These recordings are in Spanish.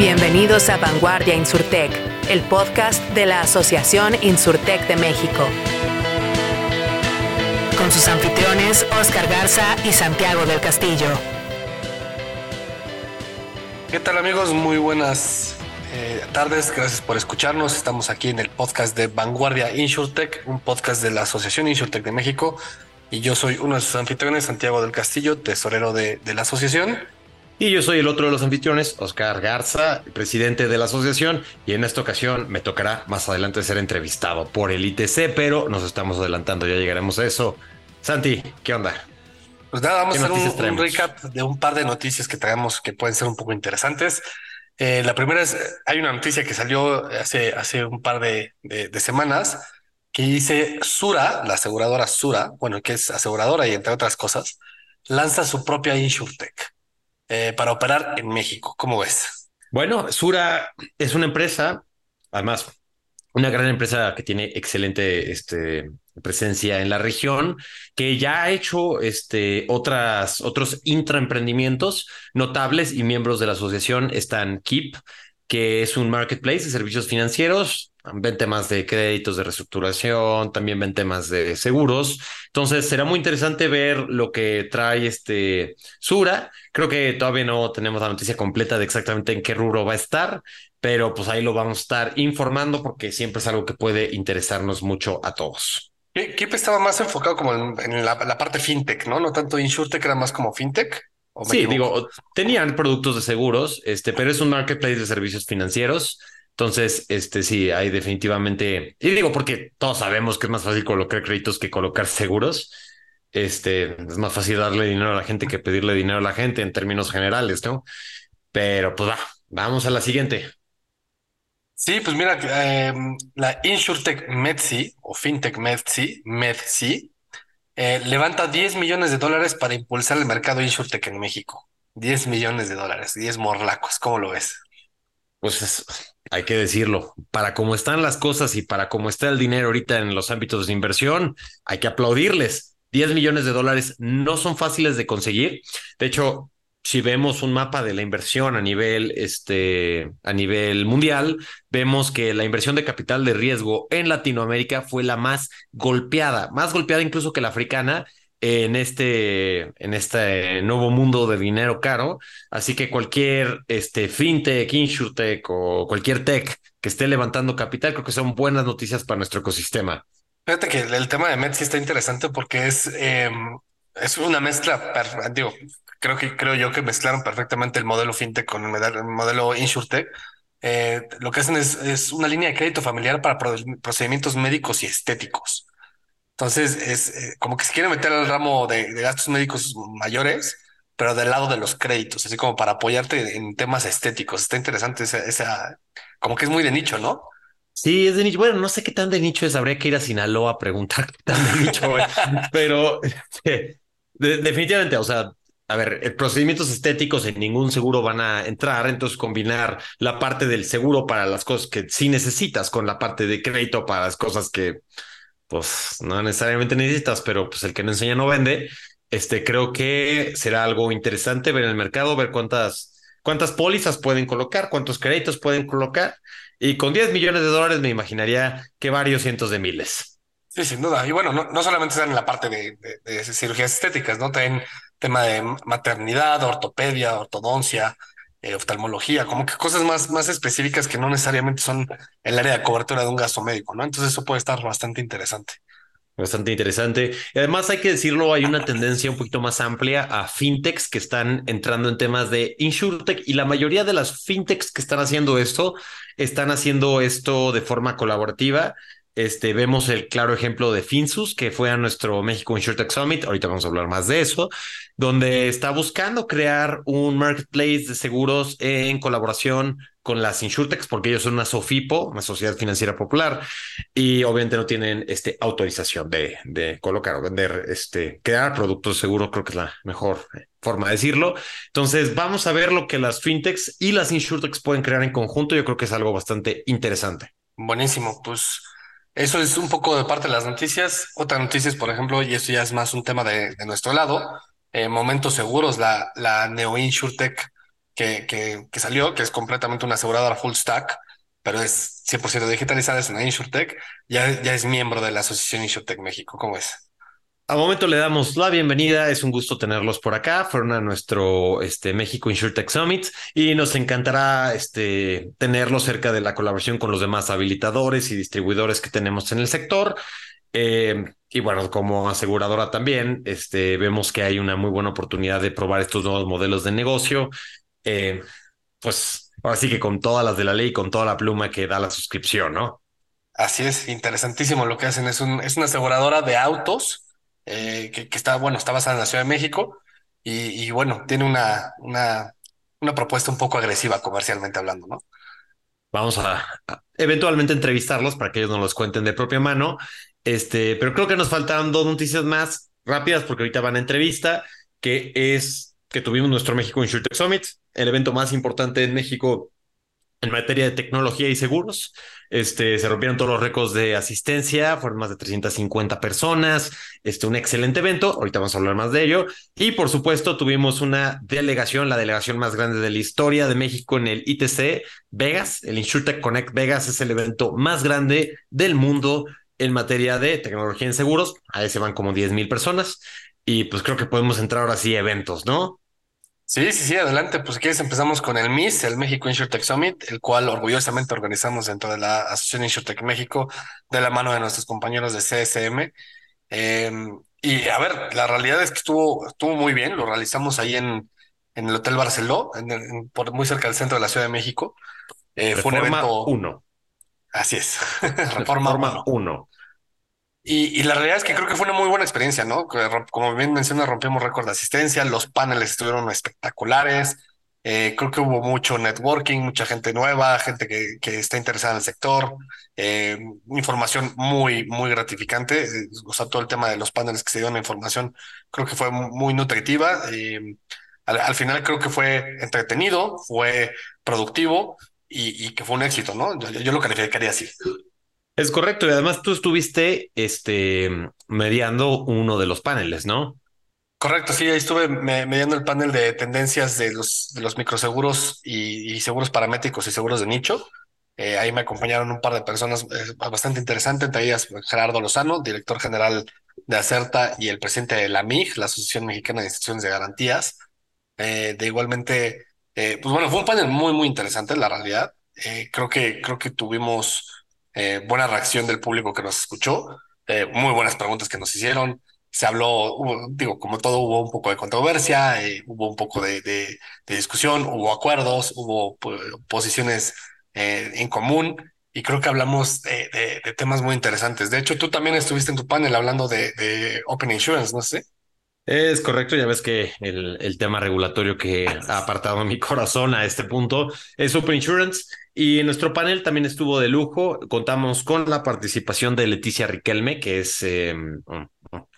Bienvenidos a Vanguardia Insurtech, el podcast de la Asociación Insurtech de México. Con sus anfitriones Oscar Garza y Santiago del Castillo. ¿Qué tal amigos? Muy buenas eh, tardes, gracias por escucharnos. Estamos aquí en el podcast de Vanguardia Insurtech, un podcast de la Asociación Insurtech de México. Y yo soy uno de sus anfitriones, Santiago del Castillo, tesorero de la asociación. Y yo soy el otro de los anfitriones, Oscar Garza, presidente de la asociación, y en esta ocasión me tocará más adelante ser entrevistado por el ITC, pero nos estamos adelantando, ya llegaremos a eso. Santi, ¿qué onda? Pues nada, vamos a hacer un, un, recap de un par de noticias que traemos que pueden ser un poco interesantes. Eh, la primera es, hay una noticia que salió hace, hace un par de, de, de semanas que dice Sura, la aseguradora Sura, bueno, que es aseguradora y entre otras cosas, lanza su propia InsurTech eh, para operar en México. ¿Cómo ves? Bueno, Sura es una empresa, además, una gran empresa que tiene excelente este, presencia en la región, que ya ha hecho este, otras, otros intraemprendimientos notables y miembros de la asociación están KIP, que es un marketplace de servicios financieros, ven temas de créditos de reestructuración, también ven temas de seguros. Entonces será muy interesante ver lo que trae este Sura. Creo que todavía no tenemos la noticia completa de exactamente en qué rubro va a estar, pero pues ahí lo vamos a estar informando porque siempre es algo que puede interesarnos mucho a todos. Kip estaba más enfocado como en, la, la, parte fintech, ¿no? No tanto insurtech, era más como fintech. Sí, digo, tenían productos de seguros, este, pero es un marketplace de servicios financieros. Entonces, este sí, hay definitivamente, y digo porque todos sabemos que es más fácil colocar créditos que colocar seguros. Este es más fácil darle dinero a la gente que pedirle dinero a la gente en términos generales, ¿no? Pero pues va, vamos a la siguiente. Sí, pues mira, eh, la InsurTech Medsi o FinTech Medsi, Medsi, eh, levanta 10 millones de dólares para impulsar el mercado InsurTech en México. 10 millones de dólares, 10 morlacos, ¿cómo lo ves? Pues es, hay que decirlo, para cómo están las cosas y para cómo está el dinero ahorita en los ámbitos de inversión, hay que aplaudirles. 10 millones de dólares no son fáciles de conseguir. De hecho, si vemos un mapa de la inversión a nivel, este, a nivel mundial, vemos que la inversión de capital de riesgo en Latinoamérica fue la más golpeada, más golpeada incluso que la africana, en este, en este nuevo mundo de dinero caro. Así que cualquier este, fintech, insurtech o cualquier tech que esté levantando capital, creo que son buenas noticias para nuestro ecosistema. Fíjate que el tema de Met sí está interesante porque es, eh, es una mezcla, digo, creo que creo yo que mezclaron perfectamente el modelo fintech con el modelo insurtech. Eh, lo que hacen es, es, una línea de crédito familiar para procedimientos médicos y estéticos. Entonces, es eh, como que se quiere meter al ramo de, de, gastos médicos mayores, pero del lado de los créditos, así como para apoyarte en temas estéticos. Está interesante esa, esa como que es muy de nicho, ¿no? Sí, es de nicho. Bueno, no sé qué tan de nicho es. Habría que ir a Sinaloa a preguntar qué tan de nicho es. pero este, de, definitivamente, o sea, a ver, eh, procedimientos estéticos en ningún seguro van a entrar, entonces combinar la parte del seguro para las cosas que sí necesitas con la parte de crédito para las cosas que pues no necesariamente necesitas, pero pues el que no enseña no vende. Este creo que será algo interesante ver en el mercado, ver cuántas, cuántas pólizas pueden colocar, cuántos créditos pueden colocar. Y con 10 millones de dólares me imaginaría que varios cientos de miles. Sí, sin duda. Y bueno, no, no solamente están en la parte de, cirugías estéticas, ¿no? También tema de maternidad, ortopedia, ortodoncia, eh, oftalmología, como que cosas más, más específicas que no necesariamente son el área de cobertura de un gasto médico, ¿no? Entonces eso puede estar bastante interesante. Bastante interesante. Además hay que decirlo, hay una tendencia un poquito más amplia a fintechs que están entrando en temas de insurtech y la mayoría de las fintechs que están haciendo esto están haciendo esto de forma colaborativa este, vemos el claro ejemplo de Finsus, que fue a nuestro México InsurTech Summit. Ahorita vamos a hablar más de eso, donde está buscando crear un marketplace de seguros en colaboración con las InsurTechs, porque ellos son una SOFIPO, una sociedad financiera popular, y obviamente no tienen este, autorización de, colocar o vender, este, crear productos seguros, creo que es la mejor forma de decirlo. Entonces, vamos a ver lo que las fintechs y las InsurTechs pueden crear en conjunto. Yo creo que es algo bastante interesante. Buenísimo, pues eso es un poco de parte de las noticias. Otras noticias, por ejemplo, y esto ya es más un tema de, nuestro lado, eh, Momentos Seguros, la, la Neo InsurTech que, que, que salió, que es completamente una aseguradora full stack, pero es 100% digitalizada, es una InsurTech, ya, ya es miembro de la Asociación InsurTech México. ¿Cómo es? Al momento le damos la bienvenida, es un gusto tenerlos por acá, fueron a nuestro este, México InsurTech Summit y nos encantará este, tenerlos cerca de la colaboración con los demás habilitadores y distribuidores que tenemos en el sector. Eh, y bueno, como aseguradora también, este, vemos que hay una muy buena oportunidad de probar estos nuevos modelos de negocio. Eh, pues ahora sí que con todas las de la ley, con toda la pluma que da la suscripción, ¿no? Así es, interesantísimo lo que hacen. Es una aseguradora de autos eh, que, está, bueno, está basada en la Ciudad de México y, bueno, tiene una, una, propuesta un poco agresiva comercialmente hablando, ¿no? Vamos a, eventualmente entrevistarlos para que ellos nos los cuenten de propia mano. Este, pero creo que nos faltaron dos noticias más rápidas porque ahorita van a entrevista, que es que tuvimos nuestro México Insurtech Summit, el evento más importante en México en materia de tecnología y seguros. Este, se rompieron todos los récords de asistencia, fueron más de 350 personas, este, un excelente evento, ahorita vamos a hablar más de ello. Y por supuesto tuvimos una delegación, la delegación más grande de la historia de México en el ITC Vegas, el InsurTech Connect Vegas es el evento más grande del mundo en materia de tecnología en seguros, ahí se van como 10 mil personas. Y pues creo que podemos entrar ahora sí a eventos, ¿no? Sí, sí, sí, adelante. Pues si quieres empezamos con el MIS, el México InsurTech Summit, el cual orgullosamente organizamos dentro de la Asociación InsurTech México de la mano de nuestros compañeros de CSM. Em, y a ver, la realidad es que estuvo, estuvo muy bien, lo realizamos ahí en, en el Hotel Barceló, en, por, muy cerca del centro de la Ciudad de México. Eh, fue un evento... Uno. Así es, Reforma 1. Y, la realidad es que creo que fue una muy buena experiencia, ¿no? Como bien menciona, rompimos récord de asistencia, los paneles estuvieron espectaculares, eh, creo que hubo mucho networking, mucha gente nueva, gente que, que está interesada en el sector, eh, información muy, muy gratificante, eh, o sea, todo el tema de los paneles que se dieron la información, creo que fue muy nutritiva. Al, final creo que fue entretenido, fue productivo y, que fue un éxito, ¿no? Yo, yo lo calificaría así. Es correcto, y además tú estuviste este, mediando uno de los paneles, ¿no? Correcto, sí, ahí estuve mediando el panel de tendencias de los, de los microseguros y, seguros paramétricos y seguros de nicho. Eh, ahí me acompañaron un par de personas eh, bastante interesantes, entre ellas Gerardo Lozano, director general de Acerta y el presidente de la MIG, la Asociación Mexicana de Instituciones de Garantías. Eh, de igualmente, pues bueno, fue un panel muy, muy interesante, la realidad. creo, que, creo que tuvimos eh, buena reacción del público que nos escuchó, eh, muy buenas preguntas que nos hicieron. Se habló, digo, como todo, hubo un poco de controversia, eh, hubo un poco de, de, discusión, hubo acuerdos, hubo posiciones en común y creo que hablamos de, temas muy interesantes. De hecho, tú también estuviste en tu panel hablando de, Open Insurance, ¿no sé? Es correcto, ya ves que el, el, tema regulatorio que ha apartado mi corazón a este punto es Open Insurance. Y en nuestro panel también estuvo de lujo. Contamos con la participación de Leticia Riquelme, que es eh, un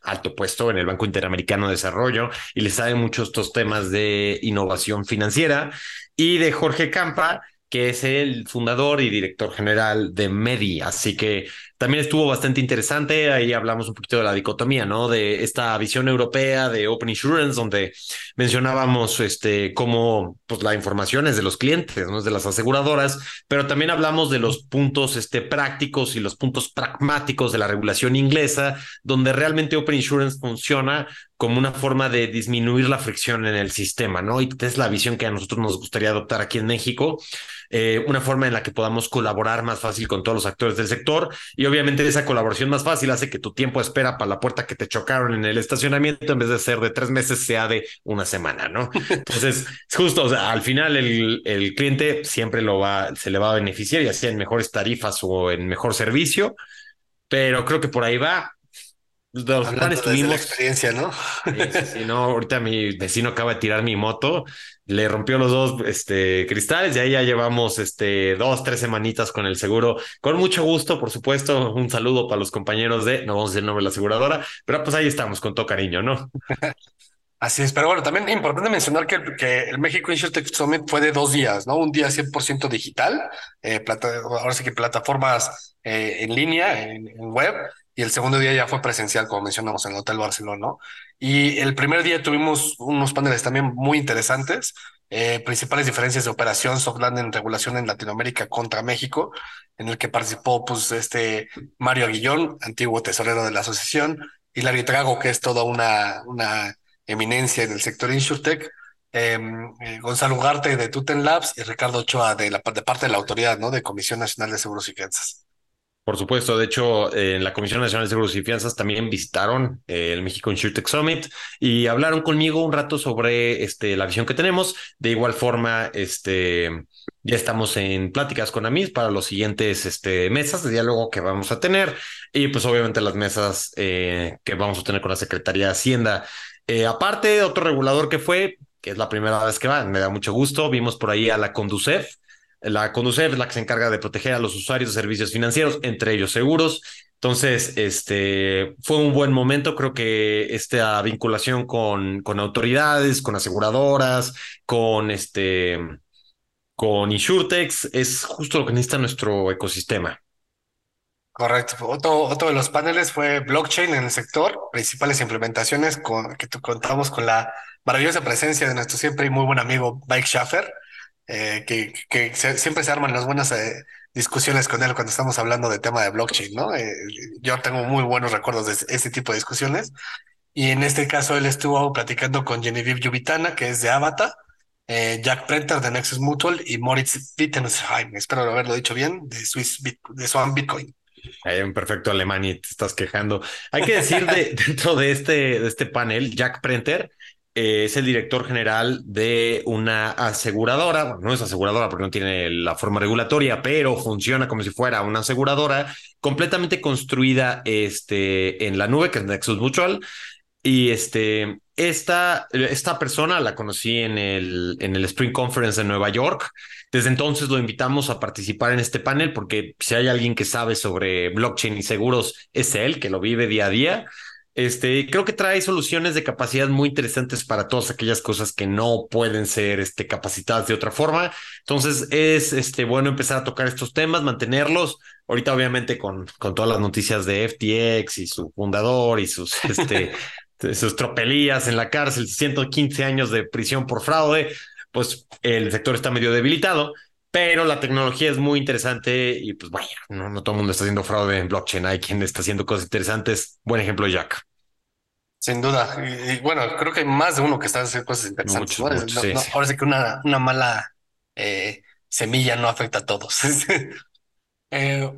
alto puesto en el Banco Interamericano de Desarrollo y le sabe mucho estos temas de innovación financiera, y de Jorge Campa, que es el fundador y director general de Medi. Así que también estuvo bastante interesante. Ahí hablamos un poquito de la dicotomía, ¿no? De esta visión europea de Open Insurance, donde mencionábamos este, cómo pues, la información es de los clientes, no es de las aseguradoras, pero también hablamos de los puntos este, prácticos y los puntos pragmáticos de la regulación inglesa, donde realmente Open Insurance funciona como una forma de disminuir la fricción en el sistema, ¿no? Y es la visión que a nosotros nos gustaría adoptar aquí en México. Eh, una forma en la que podamos colaborar más fácil con todos los actores del sector y obviamente esa colaboración más fácil hace que tu tiempo de espera para la puerta que te chocaron en el estacionamiento en vez de ser de tres meses sea de una semana, ¿no? Entonces, justo, o sea, al final el, el cliente siempre lo va, se le va a beneficiar, ya sea en mejores tarifas o en mejor servicio, pero creo que por ahí va. Los planes tuvimos. experiencia, ¿no? Sí, no, ahorita mi vecino acaba de tirar mi moto, le rompió los dos este, cristales y ahí ya llevamos este, dos, tres semanitas con el seguro. Con mucho gusto, por supuesto. Un saludo para los compañeros de, no vamos a decir el nombre de la aseguradora, pero pues ahí estamos con todo cariño, ¿no? Así es, pero bueno, también es importante mencionar que, el- que el México InsurTech Summit fue de dos días, ¿no? Un día 100% digital, eh, plata- ahora sí que plataformas eh, en línea, en, en web, y el segundo día ya fue presencial, como mencionamos, en el Hotel Barcelona, ¿no? Y el primer día tuvimos unos paneles también muy interesantes, eh, principales diferencias de operación, soft landing, regulación en Latinoamérica contra México, en el que participó, pues, este Mario Aguillón, antiguo tesorero de la asociación, y Larry Trago, que es toda una, una eminencia en el sector InsurTech, eh, eh, Gonzalo Ugarte de Tuten Labs y Ricardo Ochoa de, la, de parte de la autoridad, ¿no? De Comisión Nacional de Seguros y Fianzas. Por supuesto, de hecho, eh, en la Comisión Nacional de Seguros y Fianzas también visitaron eh, el México InsurTech Summit y hablaron conmigo un rato sobre este, la visión que tenemos. De igual forma, este, ya estamos en pláticas con AMIS para los siguientes este, mesas de diálogo que vamos a tener y pues obviamente las mesas eh, que vamos a tener con la Secretaría de Hacienda. Aparte, otro regulador que fue, que es la primera vez que va, me da mucho gusto, vimos por ahí a la Conducef la Conducef es la que se encarga de proteger a los usuarios de servicios financieros, entre ellos seguros. Entonces, este fue un buen momento. Creo que esta vinculación con, autoridades, con aseguradoras, con este, con Insurtex es justo lo que necesita nuestro ecosistema. Correcto. Otro, otro de los paneles fue blockchain en el sector, principales implementaciones con que contamos con la maravillosa presencia de nuestro siempre y muy buen amigo Mike Schaffer, eh, que, que se- siempre se arman las buenas eh, discusiones con él cuando estamos hablando de tema de blockchain, ¿no? Eh, yo tengo muy buenos recuerdos de este tipo de discusiones. Y en este caso él estuvo platicando con Genevieve Yubitana, que es de Avata, eh, Jack Prenter de Nexus Mutual y Moritz Wittensheim, espero haberlo dicho bien, de Swiss Bit- de Swan Bitcoin. Hay un perfecto alemán y te estás quejando. Hay que decir de, dentro de este, de este panel, Jack Prenter eh, es el director general de una aseguradora. No es aseguradora porque no tiene la forma regulatoria, pero funciona como si fuera una aseguradora completamente construida este, en la nube, que es Nexus Mutual. Y este, esta, esta persona la conocí en el, en el Spring Conference en Nueva York. Desde entonces lo invitamos a participar en este panel porque si hay alguien que sabe sobre blockchain y seguros, es él, que lo vive día a día. Este, creo que trae soluciones de capacidad muy interesantes para todas aquellas cosas que no pueden ser este, capacitadas de otra forma. Entonces es este, bueno empezar a tocar estos temas, mantenerlos. Ahorita obviamente con, con todas las noticias de FTX y su fundador y sus, este, sus tropelías en la cárcel, 115 años de prisión por fraude, pues el sector está medio debilitado. Pero la tecnología es muy interesante y pues vaya, no, no todo el mundo está haciendo fraude en blockchain, hay quien está haciendo cosas interesantes. Buen ejemplo, Jack. Sin duda. Y, y bueno, creo que hay más de uno que está haciendo cosas interesantes. Muchos, ¿no? muchos, No- sí, no, sí. ahora sí que una, una mala eh, semilla no afecta a todos. Eh,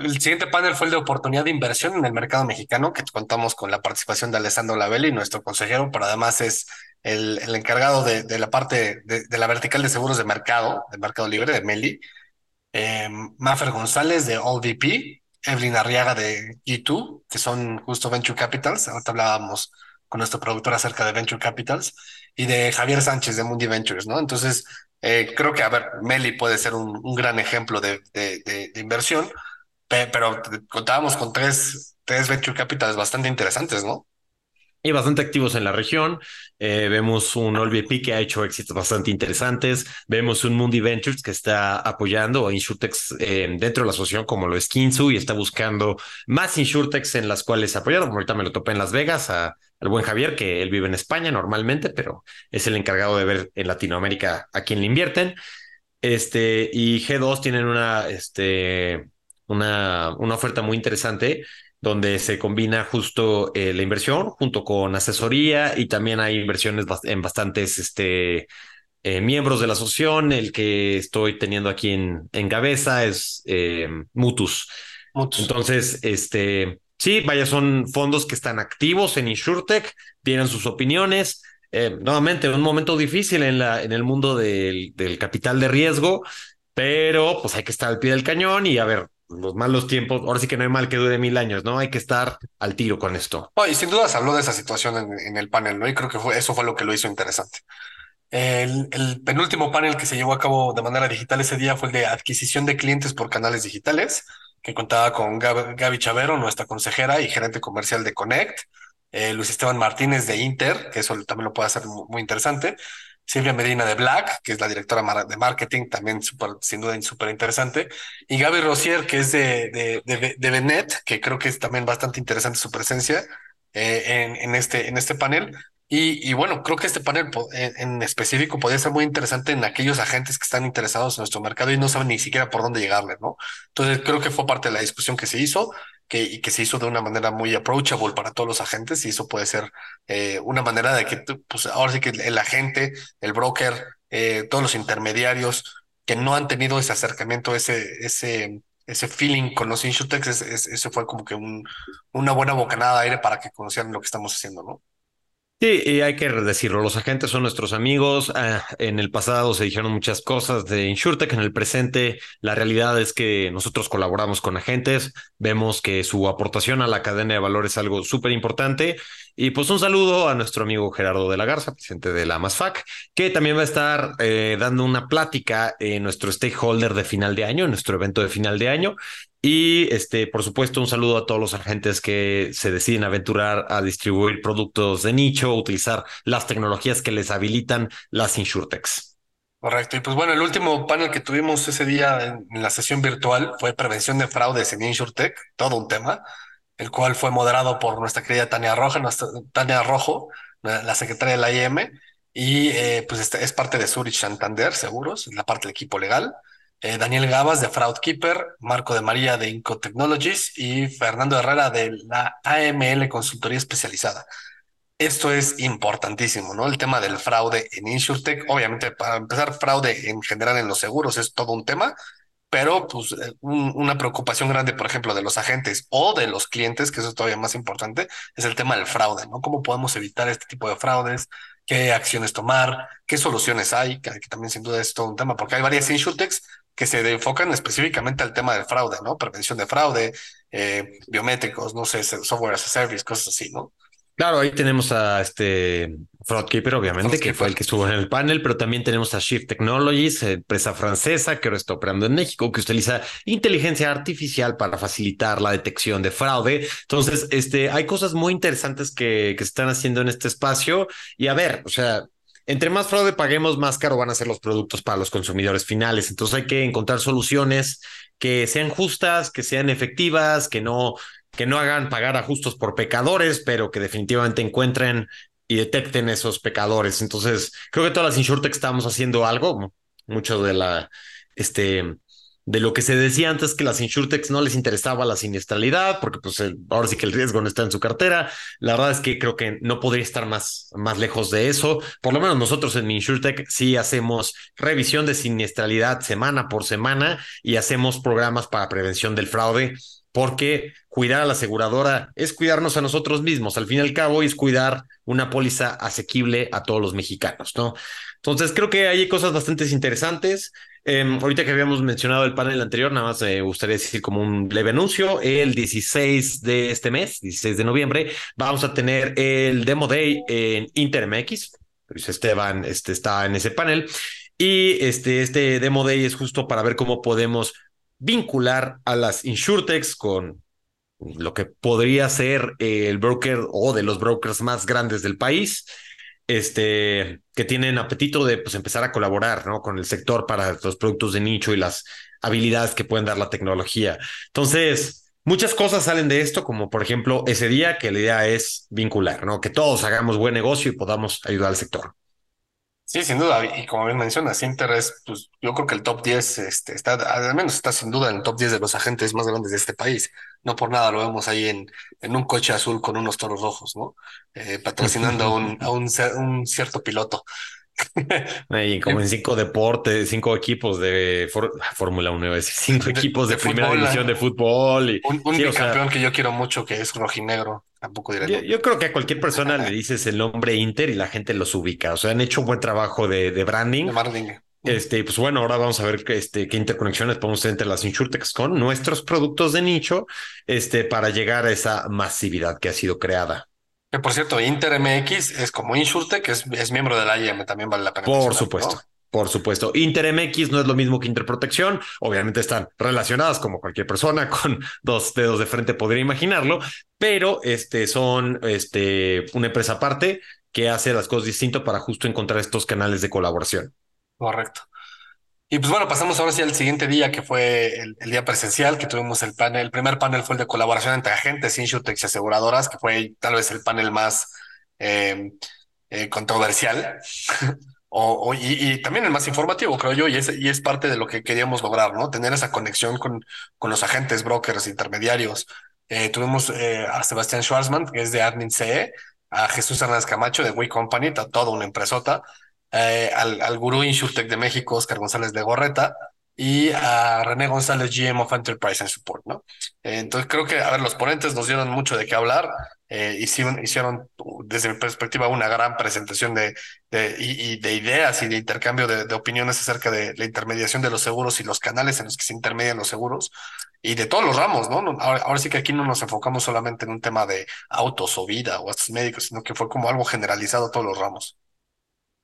el siguiente panel fue el de oportunidad de inversión en el mercado mexicano, que contamos con la participación de Alessandro Lavelli, nuestro consejero, pero además es el, el encargado de, de la parte de, la vertical de seguros de mercado, de Mercado Libre, de Meli, eh, Maffer González de AllVP, Evelyn Arriaga de G2, que son justo Venture Capitals. Ahorita hablábamos con nuestro productor acerca de Venture Capitals y de Javier Sánchez de Mundi Ventures, ¿no? Entonces, eh, creo que, a ver, Meli puede ser un, un gran ejemplo de, de, de, inversión, pe- pero contábamos con tres, tres Venture Capitals bastante interesantes, ¿no? Bastante activos en la región. Eh, vemos un OLVP que ha hecho éxitos bastante interesantes. Vemos un Mundi Ventures que está apoyando a Insurtex eh, dentro de la asociación como lo es Kinsu y está buscando más Insurtex en las cuales apoyar. Ahorita me lo topé en Las Vegas a, al buen Javier, que él vive en España normalmente, pero es el encargado de ver en Latinoamérica a quién le invierten. Este, y G2 tienen una, este, una, una oferta muy interesante donde se combina justo eh, la inversión junto con asesoría y también hay inversiones bast en bastantes este, eh, miembros de la asociación. El que estoy teniendo aquí en, en cabeza es eh, Mutus. Mutus. Entonces, este, sí, vaya, son fondos que están activos en InsurTech, tienen sus opiniones. Eh, nuevamente, un momento difícil en, la, en el mundo del, del capital de riesgo, pero pues hay que estar al pie del cañón y a ver, los malos tiempos, ahora sí que no hay mal que dure mil años, ¿no? Hay que estar al tiro con esto. Oh, y sin duda se habló de esa situación en, en el panel, ¿no? Y creo que fue, eso fue lo que lo hizo interesante. El, el, penúltimo panel que se llevó a cabo de manera digital ese día fue el de adquisición de clientes por canales digitales, que contaba con Gaby, Gaby Chavero, nuestra consejera y gerente comercial de Connect, eh, Luis Esteban Martínez de Inter, que eso también lo puede hacer muy, interesante, Silvia Medina de Black, que es la directora de marketing, también super, sin duda súper interesante, y Gaby Rosier, que es de, de, de, de Benet, que creo que es también bastante interesante su presencia eh, en, en, este, en este panel. Y, bueno, creo que este panel en, específico podría ser muy interesante en aquellos agentes que están interesados en nuestro mercado y no saben ni siquiera por dónde llegarle, ¿no? Entonces creo que fue parte de la discusión que se hizo que, y que se hizo de una manera muy approachable para todos los agentes y eso puede ser eh, una manera de que, pues ahora sí que el, agente, el broker, eh, todos los intermediarios que no han tenido ese acercamiento, ese, ese, ese feeling con los insurtechs, eso fue como que un, una buena bocanada de aire para que conocieran lo que estamos haciendo, ¿no? Sí, y hay que decirlo, los agentes son nuestros amigos. Ah, en el pasado se dijeron muchas cosas de InsurTech, en el presente la realidad es que nosotros colaboramos con agentes, vemos que su aportación a la cadena de valor es algo súper importante. Y pues un saludo a nuestro amigo Gerardo de la Garza, presidente de la MASFAC, que también va a estar eh, dando una plática en nuestro stakeholder de final de año, en nuestro evento de final de año. Y este, por supuesto, un saludo a todos los agentes que se deciden aventurar a distribuir productos de nicho, utilizar las tecnologías que les habilitan las insurtechs. Correcto. Y pues bueno, el último panel que tuvimos ese día en, la sesión virtual fue prevención de fraudes en InsurTech, todo un tema, el cual fue moderado por nuestra querida Tania Roja, Tania Rojo, la secretaria de la IM, y eh, pues este, es parte de Zurich Santander Seguros, la parte del equipo legal. Eh, Daniel Gabas de Fraudkeeper, Marco de María de Inco Technologies y Fernando Herrera de la AML Consultoría Especializada. Esto es importantísimo, ¿no? El tema del fraude en InsurTech. Obviamente, para empezar, fraude en general en los seguros es todo un tema, pero pues eh, una preocupación grande, por ejemplo, de los agentes o de los clientes, que eso es todavía más importante, es el tema del fraude, ¿no? ¿Cómo podemos evitar este tipo de fraudes? ¿Qué acciones tomar? ¿Qué soluciones hay? Que, también sin duda es todo un tema, porque hay varias InsurTechs que se enfocan específicamente al tema del fraude, ¿no? Prevención de fraude, eh, biométricos, no sé, software as a service, cosas así, ¿no? Claro, ahí tenemos a este Fraudkeeper, obviamente, que fue el que estuvo en el panel, pero también tenemos a Shift Technologies, empresa francesa que ahora está operando en México, que utiliza inteligencia artificial para facilitar la detección de fraude. Entonces, este, hay cosas muy interesantes que, que se están haciendo en este espacio. Y a ver, o sea, entre más fraude paguemos, más caro van a ser los productos para los consumidores finales. Entonces hay que encontrar soluciones que sean justas, que sean efectivas, que no, que no hagan pagar a justos por pecadores, pero que definitivamente encuentren y detecten esos pecadores. Entonces, creo que todas las insurtech estamos haciendo algo, mucho de la, este, de lo que se decía antes que las insurtechs no les interesaba la siniestralidad, porque pues ahora sí que el riesgo no está en su cartera. La verdad es que creo que no podría estar más, más lejos de eso. Por lo menos nosotros en insurtech sí hacemos revisión de siniestralidad semana por semana y hacemos programas para prevención del fraude porque cuidar a la aseguradora es cuidarnos a nosotros mismos, al fin y al cabo, es cuidar una póliza asequible a todos los mexicanos, ¿no? Entonces, creo que hay cosas bastante interesantes. Em, ahorita que habíamos mencionado el panel anterior, nada más me gustaría decir como un leve anuncio. El 16 de este mes, 16 de noviembre, vamos a tener el Demo Day en InterMX. Luis Esteban este, está en ese panel. Y este, este Demo Day es justo para ver cómo podemos vincular a las insurtechs con lo que podría ser el broker o de los brokers más grandes del país este, que tienen apetito de pues, empezar a colaborar ¿no? con el sector para los productos de nicho y las habilidades que pueden dar la tecnología. Entonces, muchas cosas salen de esto, como por ejemplo ese día que la idea es vincular, ¿no? que todos hagamos buen negocio y podamos ayudar al sector. Sí, sin duda. Y como bien mencionas, Inter es, pues yo creo que el top 10 este, está, al menos está sin duda en el top 10 de los agentes más grandes de este país. No por nada lo vemos ahí en, en un coche azul con unos toros rojos, ¿no? Eh, patrocinando a, un, a un, un cierto piloto. Y como en cinco deportes, cinco equipos de Fórmula 1, cinco equipos de, primera división de fútbol. Y, un, un campeón que yo quiero mucho que es rojinegro. Tampoco diré. Yo, creo que a cualquier persona le dices el nombre Inter y la gente los ubica. O sea, han hecho un buen trabajo de, de branding. De branding. Este, pues bueno, ahora vamos a ver este, qué interconexiones podemos hacer entre las insurtechs con nuestros productos de nicho, este, para llegar a esa masividad que ha sido creada. Que por cierto, Inter MX es como Insurtech, es, es miembro de la IEM, también vale la pena. Por supuesto. Por supuesto. InterMX no es lo mismo que Interprotección. Obviamente están relacionadas como cualquier persona con dos dedos de frente podría imaginarlo, pero este, son este, una empresa aparte que hace las cosas distinto para justo encontrar estos canales de colaboración. Correcto. Y pues bueno, pasamos ahora sí al siguiente día, que fue el, día presencial, que tuvimos el panel. El primer panel fue el de colaboración entre agentes, insurtechs y aseguradoras, que fue tal vez el panel más eh, eh, controversial. o, y, también el más informativo, creo yo, y es, y es parte de lo que queríamos lograr, ¿no? Tener esa conexión con, con los agentes, brokers, intermediarios. Eh, tuvimos a Sebastián Schwarzman, que es de Admin CE, a Jesús Hernández Camacho de We Company, toda una empresota, eh, al, al gurú InsurTech de México, Oscar González de Gorreta, y a René González, GM of Enterprise and Support, ¿no? Entonces creo que, a ver, los ponentes nos dieron mucho de qué hablar, eh, hicieron, hicieron, desde mi perspectiva, una gran presentación de, de y, de ideas y de intercambio de, de, opiniones acerca de la intermediación de los seguros y los canales en los que se intermedian los seguros y de todos los ramos, ¿no? Ahora, ahora sí que aquí no nos enfocamos solamente en un tema de autos o vida o estos médicos, sino que fue como algo generalizado a todos los ramos.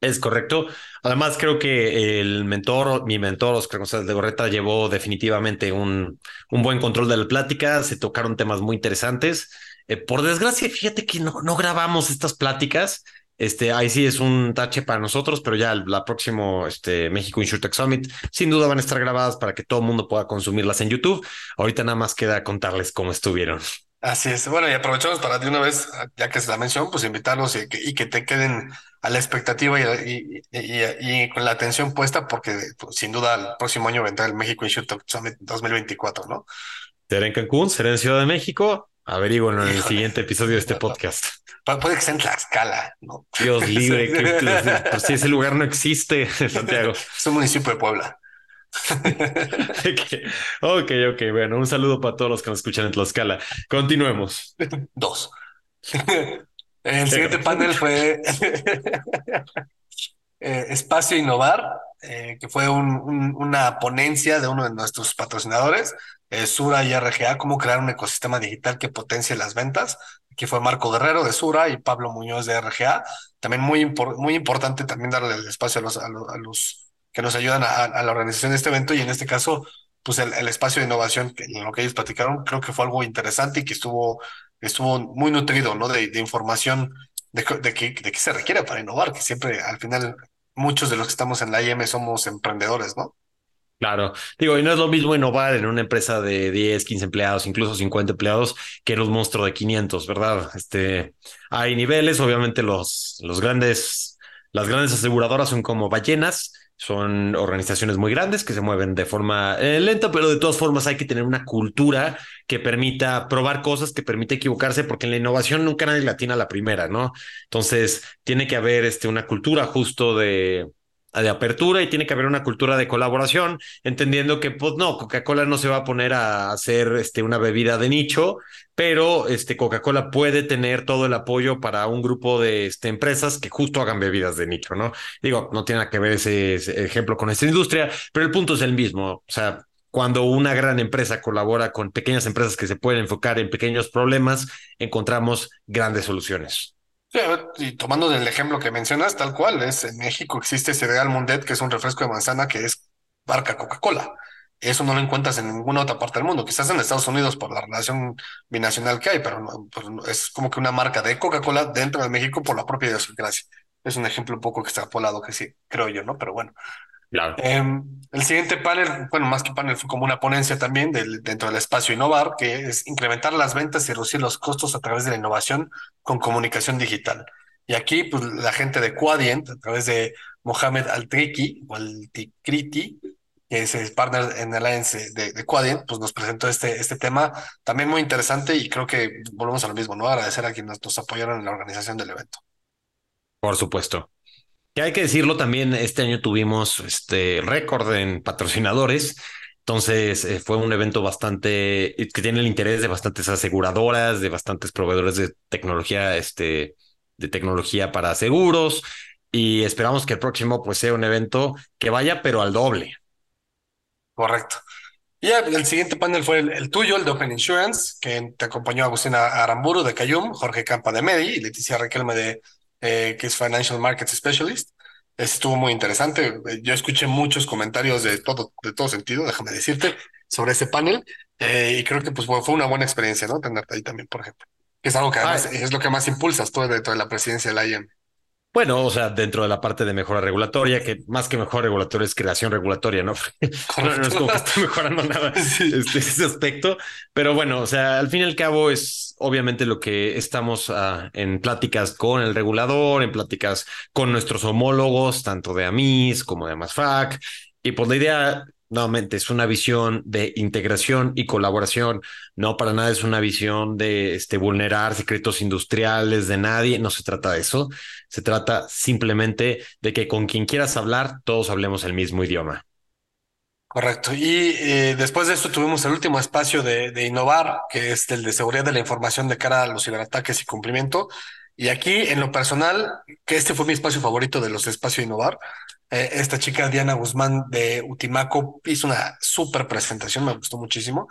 Es correcto. Además, creo que el mentor, mi mentor, Oscar González de Gorreta, llevó definitivamente un, un buen control de la plática. Se tocaron temas muy interesantes. Eh, por desgracia, fíjate que no, no grabamos estas pláticas. Este, ahí sí es un tache para nosotros, pero ya la próximo este, México InsurTech Summit sin duda van a estar grabadas para que todo el mundo pueda consumirlas en YouTube. Ahorita nada más queda contarles cómo estuvieron. Así es. Bueno, y aprovechamos para de una vez, ya que es la mención, pues invitarlos y que, y que te queden a la expectativa y, y, con la atención puesta, porque pues, sin duda el próximo año vendrá el México Insurtech Summit 2024, ¿no? Será en Cancún, será en Ciudad de México. Averígualo en el siguiente episodio de este podcast. Puede que sea en Tlaxcala, ¿no? Dios libre, que, pues, si ese lugar no existe, Santiago. Es un municipio de Puebla. ok, ok, bueno, un saludo para todos los que nos escuchan en Tlaxcala. Continuemos. Dos. El siguiente panel fue eh, Espacio Innovar, eh, que fue una ponencia de uno de nuestros patrocinadores, eh, Sura y RGA, cómo crear un ecosistema digital que potencie las ventas. Aquí fue Marco Guerrero de Sura y Pablo Muñoz de RGA. También muy, muy importante también darle el espacio a los, a los que nos ayudan a, la organización de este evento y en este caso, pues el, espacio de innovación, en lo que ellos platicaron, creo que fue algo interesante y que estuvo, estuvo muy nutrido, ¿no? De, información de, de, qué, de qué se requiere para innovar, que siempre al final muchos de los que estamos en la IM somos emprendedores, ¿no? Claro, digo, y no es lo mismo innovar en una empresa de 10, 15 empleados, incluso 50 empleados, que en un monstruo de 500, ¿verdad? Este, hay niveles, obviamente los, los grandes, las grandes aseguradoras son como ballenas, son organizaciones muy grandes que se mueven de forma eh, lenta, pero de todas formas hay que tener una cultura que permita probar cosas, que permita equivocarse, porque en la innovación nunca nadie latina la primera, ¿no? Entonces, tiene que haber este, una cultura justo de, de apertura y tiene que haber una cultura de colaboración, entendiendo que, pues no, Coca-Cola no se va a poner a hacer este, una bebida de nicho, pero este, Coca-Cola puede tener todo el apoyo para un grupo de este, empresas que justo hagan bebidas de nicho, ¿no? Digo, no tiene que ver ese, ese ejemplo con esta industria, pero el punto es el mismo, o sea, cuando una gran empresa colabora con pequeñas empresas que se pueden enfocar en pequeños problemas, encontramos grandes soluciones y tomando del ejemplo que mencionas, tal cual, es en México existe Cereal Mundet, que es un refresco de manzana que es barca Coca-Cola. Eso no lo encuentras en ninguna otra parte del mundo, quizás en Estados Unidos por la relación binacional que hay, pero pues, es como que una marca de Coca-Cola dentro de México por la propia idiosincrasia. Es un ejemplo un poco extrapolado que sí, creo yo, ¿no? Pero bueno. Em, el siguiente panel, bueno, más que panel, fue como una ponencia también del, dentro del espacio Innovar, que es incrementar las ventas y reducir los costos a través de la innovación con comunicación digital. Y aquí, pues, la gente de Quadient, a través de Mohamed Altriki, o Altikriti, que es el partner en Alliance de, de Quadient, pues nos presentó este, este tema también muy interesante y creo que volvemos a lo mismo, ¿no? Agradecer a quienes nos apoyaron en la organización del evento. Por supuesto. Que hay que decirlo también, este año tuvimos este récord en patrocinadores. Entonces eh, fue un evento bastante que tiene el interés de bastantes aseguradoras, de bastantes proveedores de tecnología, este, de tecnología para seguros. Y esperamos que el próximo pues sea un evento que vaya, pero al doble. Correcto. Y el siguiente panel fue el, tuyo, el de Open Insurance, que te acompañó Agustina Aramburu de Cayum, Jorge Campa de Medi y Leticia Requelme de eh, que es Financial Markets Specialist. Estuvo muy interesante. Yo escuché muchos comentarios de todo, de todo sentido, déjame decirte, sobre ese panel. eh, y creo que pues fue una buena experiencia, ¿no? Tenerte ahí también, por ejemplo. Que es algo que además Ah, es lo que más impulsas tú dentro de la presidencia de la IEM. Bueno, o sea, dentro de la parte de mejora regulatoria, que más que mejora regulatoria es creación regulatoria, ¿no? No, no es como que esté mejorando nada Sí. este, ese aspecto, pero bueno, o sea, al fin y al cabo es obviamente lo que estamos ah, en pláticas con el regulador, en pláticas con nuestros homólogos, tanto de AMIS como de MASFAC, y pues la idea, nuevamente, es una visión de integración y colaboración, no para nada es una visión de este, vulnerar secretos industriales de nadie, no se trata de eso. Se trata simplemente de que con quien quieras hablar, todos hablemos el mismo idioma. Correcto. Y eh, después de esto tuvimos el último espacio de, de innovar, que es el de seguridad de la información de cara a los ciberataques y cumplimiento. Y aquí, en lo personal, que este fue mi espacio favorito de los espacios de innovar, eh, esta chica Diana Guzmán de Utimaco hizo una súper presentación, me gustó muchísimo.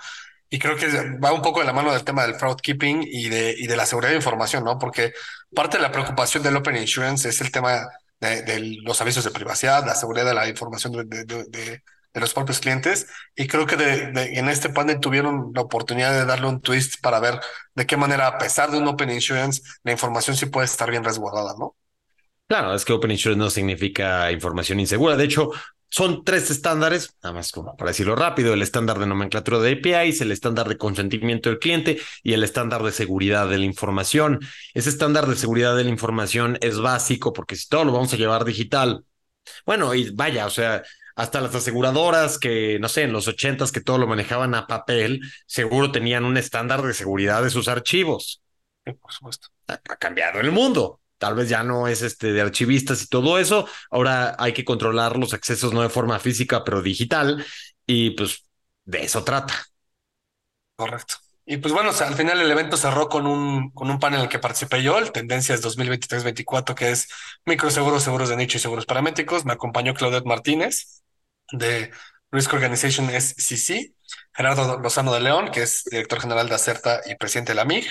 Y creo que va un poco de la mano del tema del fraud keeping y de, y de la seguridad de información, ¿no? Porque parte de la preocupación del Open Insurance es el tema de, de los avisos de privacidad, la seguridad de la información de, de, los propios clientes y creo que en este panel tuvieron la oportunidad de darle un twist para ver de qué manera, a pesar de un Open Insurance, la información sí puede estar bien resguardada, ¿no? Claro, es que Open Insurance no significa información insegura. De hecho, son tres estándares, nada más como para decirlo rápido, el estándar de nomenclatura de APIs, el estándar de consentimiento del cliente y el estándar de seguridad de la información. Ese estándar de seguridad de la información es básico porque si todo lo vamos a llevar digital, bueno, y vaya, o sea, hasta las aseguradoras que, no sé, en los ochentas que todo lo manejaban a papel, seguro tenían un estándar de seguridad de sus archivos. Sí, por supuesto. Ha, ha cambiado el mundo. Tal vez ya no es este de archivistas y todo eso. Ahora hay que controlar los accesos no de forma física, pero digital. Y pues de eso trata. Correcto. Y pues bueno, al final el evento cerró con un, con un panel en el que participé yo, el Tendencias 2023-24, que es microseguros, seguros de nicho y seguros paramétricos. Me acompañó Claudette Martínez de Risk Organization SCC, Gerardo Lozano de León, que es director general de Acerta y presidente de la MIG,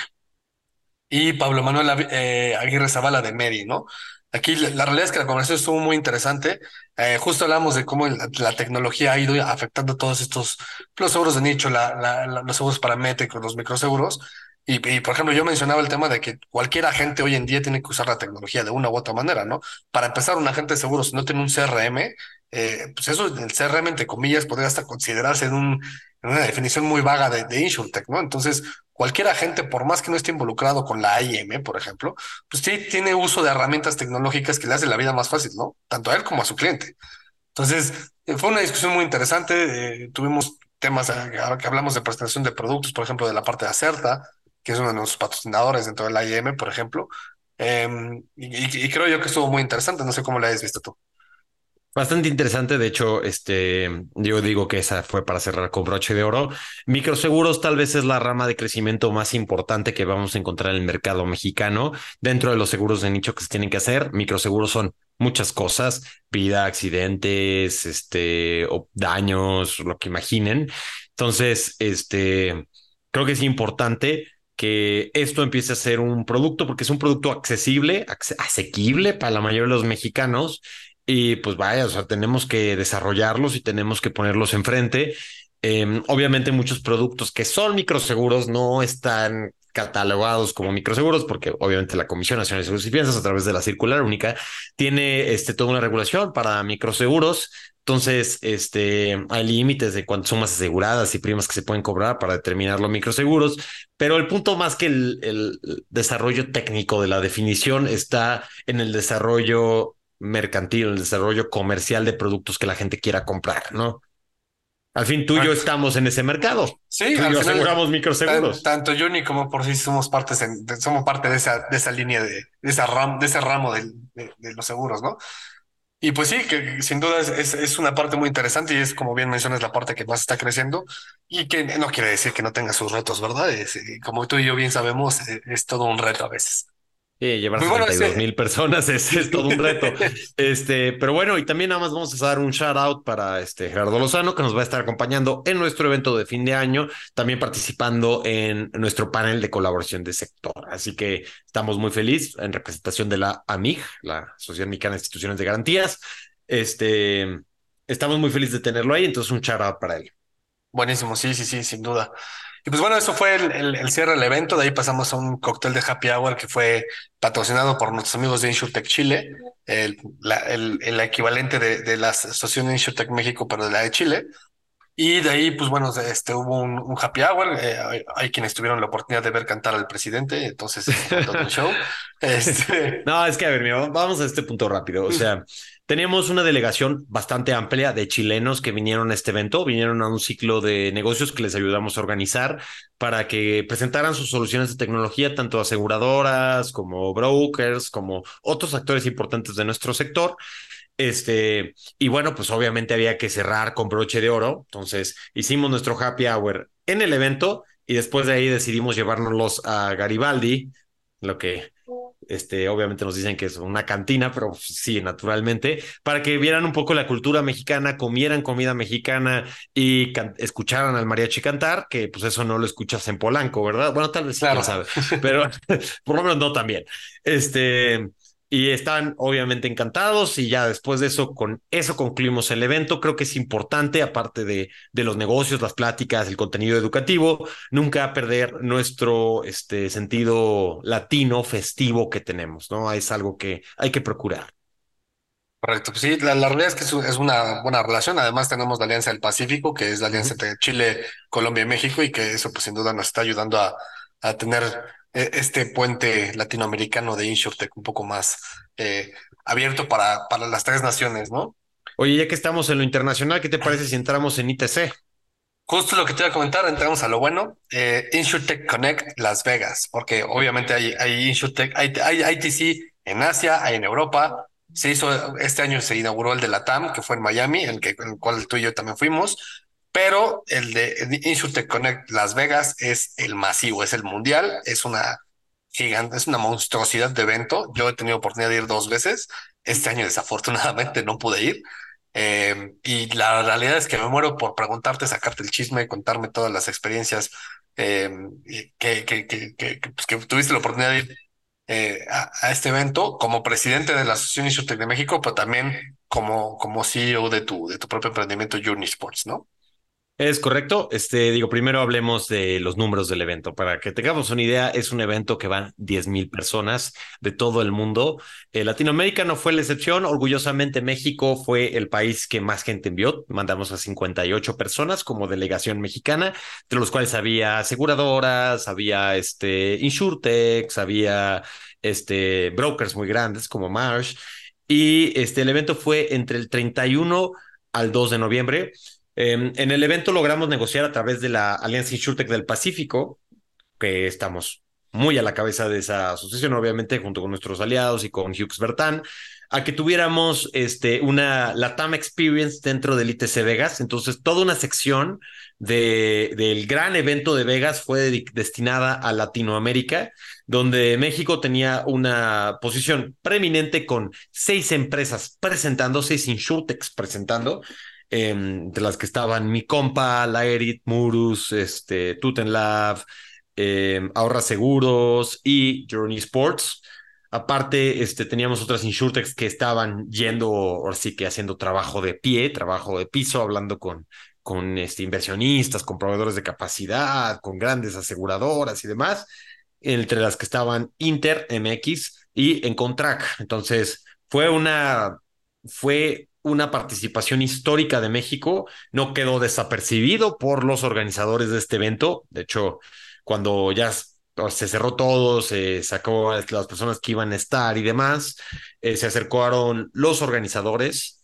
y Pablo Manuel eh, Aguirre Zavala de Medi, ¿no? Aquí la, la, realidad es que la conversación estuvo muy interesante. Eh, justo hablamos de cómo la, la, tecnología ha ido afectando todos estos, los seguros de nicho, la, los seguros paramétricos, los microseguros. Y, y, por ejemplo, yo mencionaba el tema de que cualquier agente hoy en día tiene que usar la tecnología de una u otra manera, ¿no? Para empezar, un agente de seguros, si no tiene un CRM, eh, pues eso, el CRM, entre comillas, podría hasta considerarse en, un, en una definición muy vaga de, de InsurTech, ¿no? Entonces, cualquier agente, por más que no esté involucrado con la AIM, por ejemplo, pues sí tiene uso de herramientas tecnológicas que le hacen la vida más fácil, ¿no? Tanto a él como a su cliente. Entonces, fue una discusión muy interesante. Eh, tuvimos temas eh, que hablamos de presentación de productos, por ejemplo, de la parte de Acerta, que es uno de nuestros patrocinadores dentro de la IM, por ejemplo. Eh, y, y, creo yo que estuvo muy interesante. No sé cómo la hayas visto tú. Bastante interesante, de hecho, este, yo digo que esa fue para cerrar con broche de oro. Microseguros tal vez es la rama de crecimiento más importante que vamos a encontrar en el mercado mexicano. Dentro de los seguros de nicho que se tienen que hacer, microseguros son muchas cosas, vida, accidentes, este, o daños, lo que imaginen. Entonces, este, creo que es importante que esto empiece a ser un producto porque es un producto accesible, asequible para la mayoría de los mexicanos y pues vaya, o sea, tenemos que desarrollarlos y tenemos que ponerlos enfrente. Eh, obviamente muchos productos que son microseguros no están catalogados como microseguros porque obviamente la Comisión Nacional de Seguros y Fianzas a través de la circular única tiene este, toda una regulación para microseguros. Entonces, este, hay límites de cuántas sumas aseguradas y primas que se pueden cobrar para determinar los microseguros, pero el punto más que el, el desarrollo técnico de la definición está en el desarrollo mercantil, el desarrollo comercial de productos que la gente quiera comprar, ¿no? Al fin tú y yo estamos en ese mercado. Sí, tú y yo aseguramos microseguros. Tan, tanto Johnny como por sí somos partes en, somos parte de esa, de esa línea de, de esa ram, de ese ramo de, de, de, los seguros, ¿no? Y pues sí, que sin duda es, es, es, una parte muy interesante y es como bien mencionas la parte que más está creciendo y que no quiere decir que no tenga sus retos, ¿verdad? Es, como tú y yo bien sabemos, es, es todo un reto a veces. Sí, llevar 72 mil personas es, todo un reto. este, pero bueno, y también nada más vamos a dar un shout out para este Gerardo Lozano, que nos va a estar acompañando en nuestro evento de fin de año, también participando en nuestro panel de colaboración de sector. Así que estamos muy felices en representación de la AMIG, la Sociedad Mexicana de Instituciones de Garantías. Este, estamos muy felices de tenerlo ahí, entonces un shout out para él. Buenísimo, sí, sí, sí, sin duda. Y pues bueno, eso fue el, cierre del evento. De ahí pasamos a un cóctel de happy hour que fue patrocinado por nuestros amigos de InsurTech Chile, el, el, equivalente de, de la Asociación de InsurTech México, pero de la de Chile. Y de ahí, pues bueno, este, hubo un, happy hour. Eh, hay, quienes tuvieron la oportunidad de ver cantar al presidente, entonces todo un show. Este... No, es que a ver, mira, vamos a este punto rápido. O sea, teníamos una delegación bastante amplia de chilenos que vinieron a este evento, vinieron a un ciclo de negocios que les ayudamos a organizar para que presentaran sus soluciones de tecnología, tanto aseguradoras como brokers, como otros actores importantes de nuestro sector. Este, y bueno, pues obviamente había que cerrar con broche de oro. Entonces hicimos nuestro happy hour en el evento y después de ahí decidimos llevárnoslos a Garibaldi, lo que este, obviamente nos dicen que es una cantina, pero sí, naturalmente, para que vieran un poco la cultura mexicana, comieran comida mexicana y escucharan al mariachi cantar, que pues eso no lo escuchas en Polanco, ¿verdad? Bueno, tal vez sí, claro. sabe, pero por lo menos no también. Este, y están obviamente encantados y ya después de eso, con eso concluimos el evento. Creo que es importante, aparte de, de los negocios, las pláticas, el contenido educativo, nunca perder nuestro este, sentido latino, festivo que tenemos, ¿no? Es algo que hay que procurar. Correcto, pues sí, la, realidad es que es una buena relación. Además, tenemos la Alianza del Pacífico, que es la alianza entre Chile, Colombia y México, y que eso, pues sin duda, nos está ayudando a, a tener este puente latinoamericano de InsurTech un poco más eh, abierto para, para las tres naciones, ¿no? Oye, ya que estamos en lo internacional, ¿qué te parece si entramos en ITC? Justo lo que te iba a comentar, entramos a lo bueno, eh, InsurTech Connect Las Vegas, porque obviamente hay, hay InsurTech, hay, hay ITC en Asia, hay en Europa, se hizo, este año se inauguró el de la TAM, que fue en Miami, en, que, en el cual tú y yo también fuimos, pero el de InsurTech Connect Las Vegas es el masivo, es el mundial, es una gigante, es una monstruosidad de evento. Yo he tenido oportunidad de ir dos veces. Este año desafortunadamente no pude ir. Eh, y la realidad es que me muero por preguntarte, sacarte el chisme, contarme todas las experiencias eh, que, que, que, pues, que, tuviste la oportunidad de ir eh, a, este evento como presidente de la Asociación InsurTech de México, pero también como, como CEO de tu, de tu propio emprendimiento Journey Sports, ¿no? Es correcto. Este, digo, primero hablemos de los números del evento. Para que tengamos una idea, es un evento que van 10 mil personas de todo el mundo. Eh, Latinoamérica no fue la excepción. Orgullosamente, México fue el país que más gente envió. Mandamos a 58 personas como delegación mexicana, entre los cuales había aseguradoras, había este, insurtechs, había este, brokers muy grandes como Marsh. Y este, el evento fue entre el 31 al 2 de noviembre. Em, en el evento logramos negociar a través de la Alianza InsurTech del Pacífico, que estamos muy a la cabeza de esa asociación, obviamente, junto con nuestros aliados y con Hughes Bertan, a que tuviéramos este, una Latam Experience dentro del ITC Vegas. Entonces, toda una sección de, del gran evento de Vegas fue destinada a Latinoamérica, donde México tenía una posición preeminente con seis empresas presentando, seis insurtechs presentando, Em, de las que estaban mi compa, Laerit, Murus, este, Tutenlab, eh, Ahorra Seguros y Journey Sports. Aparte, este, teníamos otras insurtechs que estaban yendo, así que haciendo trabajo de pie, trabajo de piso, hablando con, con este, inversionistas, con proveedores de capacidad, con grandes aseguradoras y demás, entre las que estaban Inter, MX y Encontrack. Entonces, fue una, fue una participación histórica de México, no quedó desapercibido por los organizadores de este evento. De hecho, cuando ya se cerró todo, se sacó a las personas que iban a estar y demás, eh, se acercaron los organizadores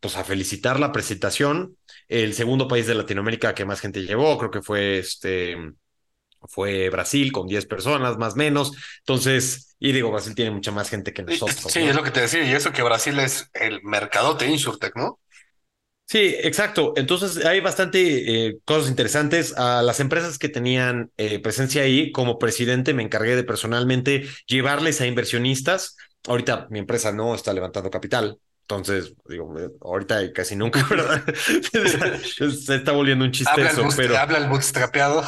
pues, a felicitar la presentación. El segundo país de Latinoamérica que más gente llevó, creo que fue este fue Brasil con 10 personas, más o menos. Entonces, y digo, Brasil tiene mucha más gente que nosotros. Sí, es lo que te decía, y eso que Brasil es el mercado de Insurtech, ¿no? Sí, exacto. Entonces hay bastante eh, cosas interesantes. A las empresas que tenían eh, presencia ahí, como presidente, me encargué de personalmente llevarles a inversionistas. Ahorita mi empresa no está levantando capital. Entonces, digo, ahorita casi nunca, ¿verdad? Se está volviendo un chiste habla eso, el pero habla el bootstrapeado.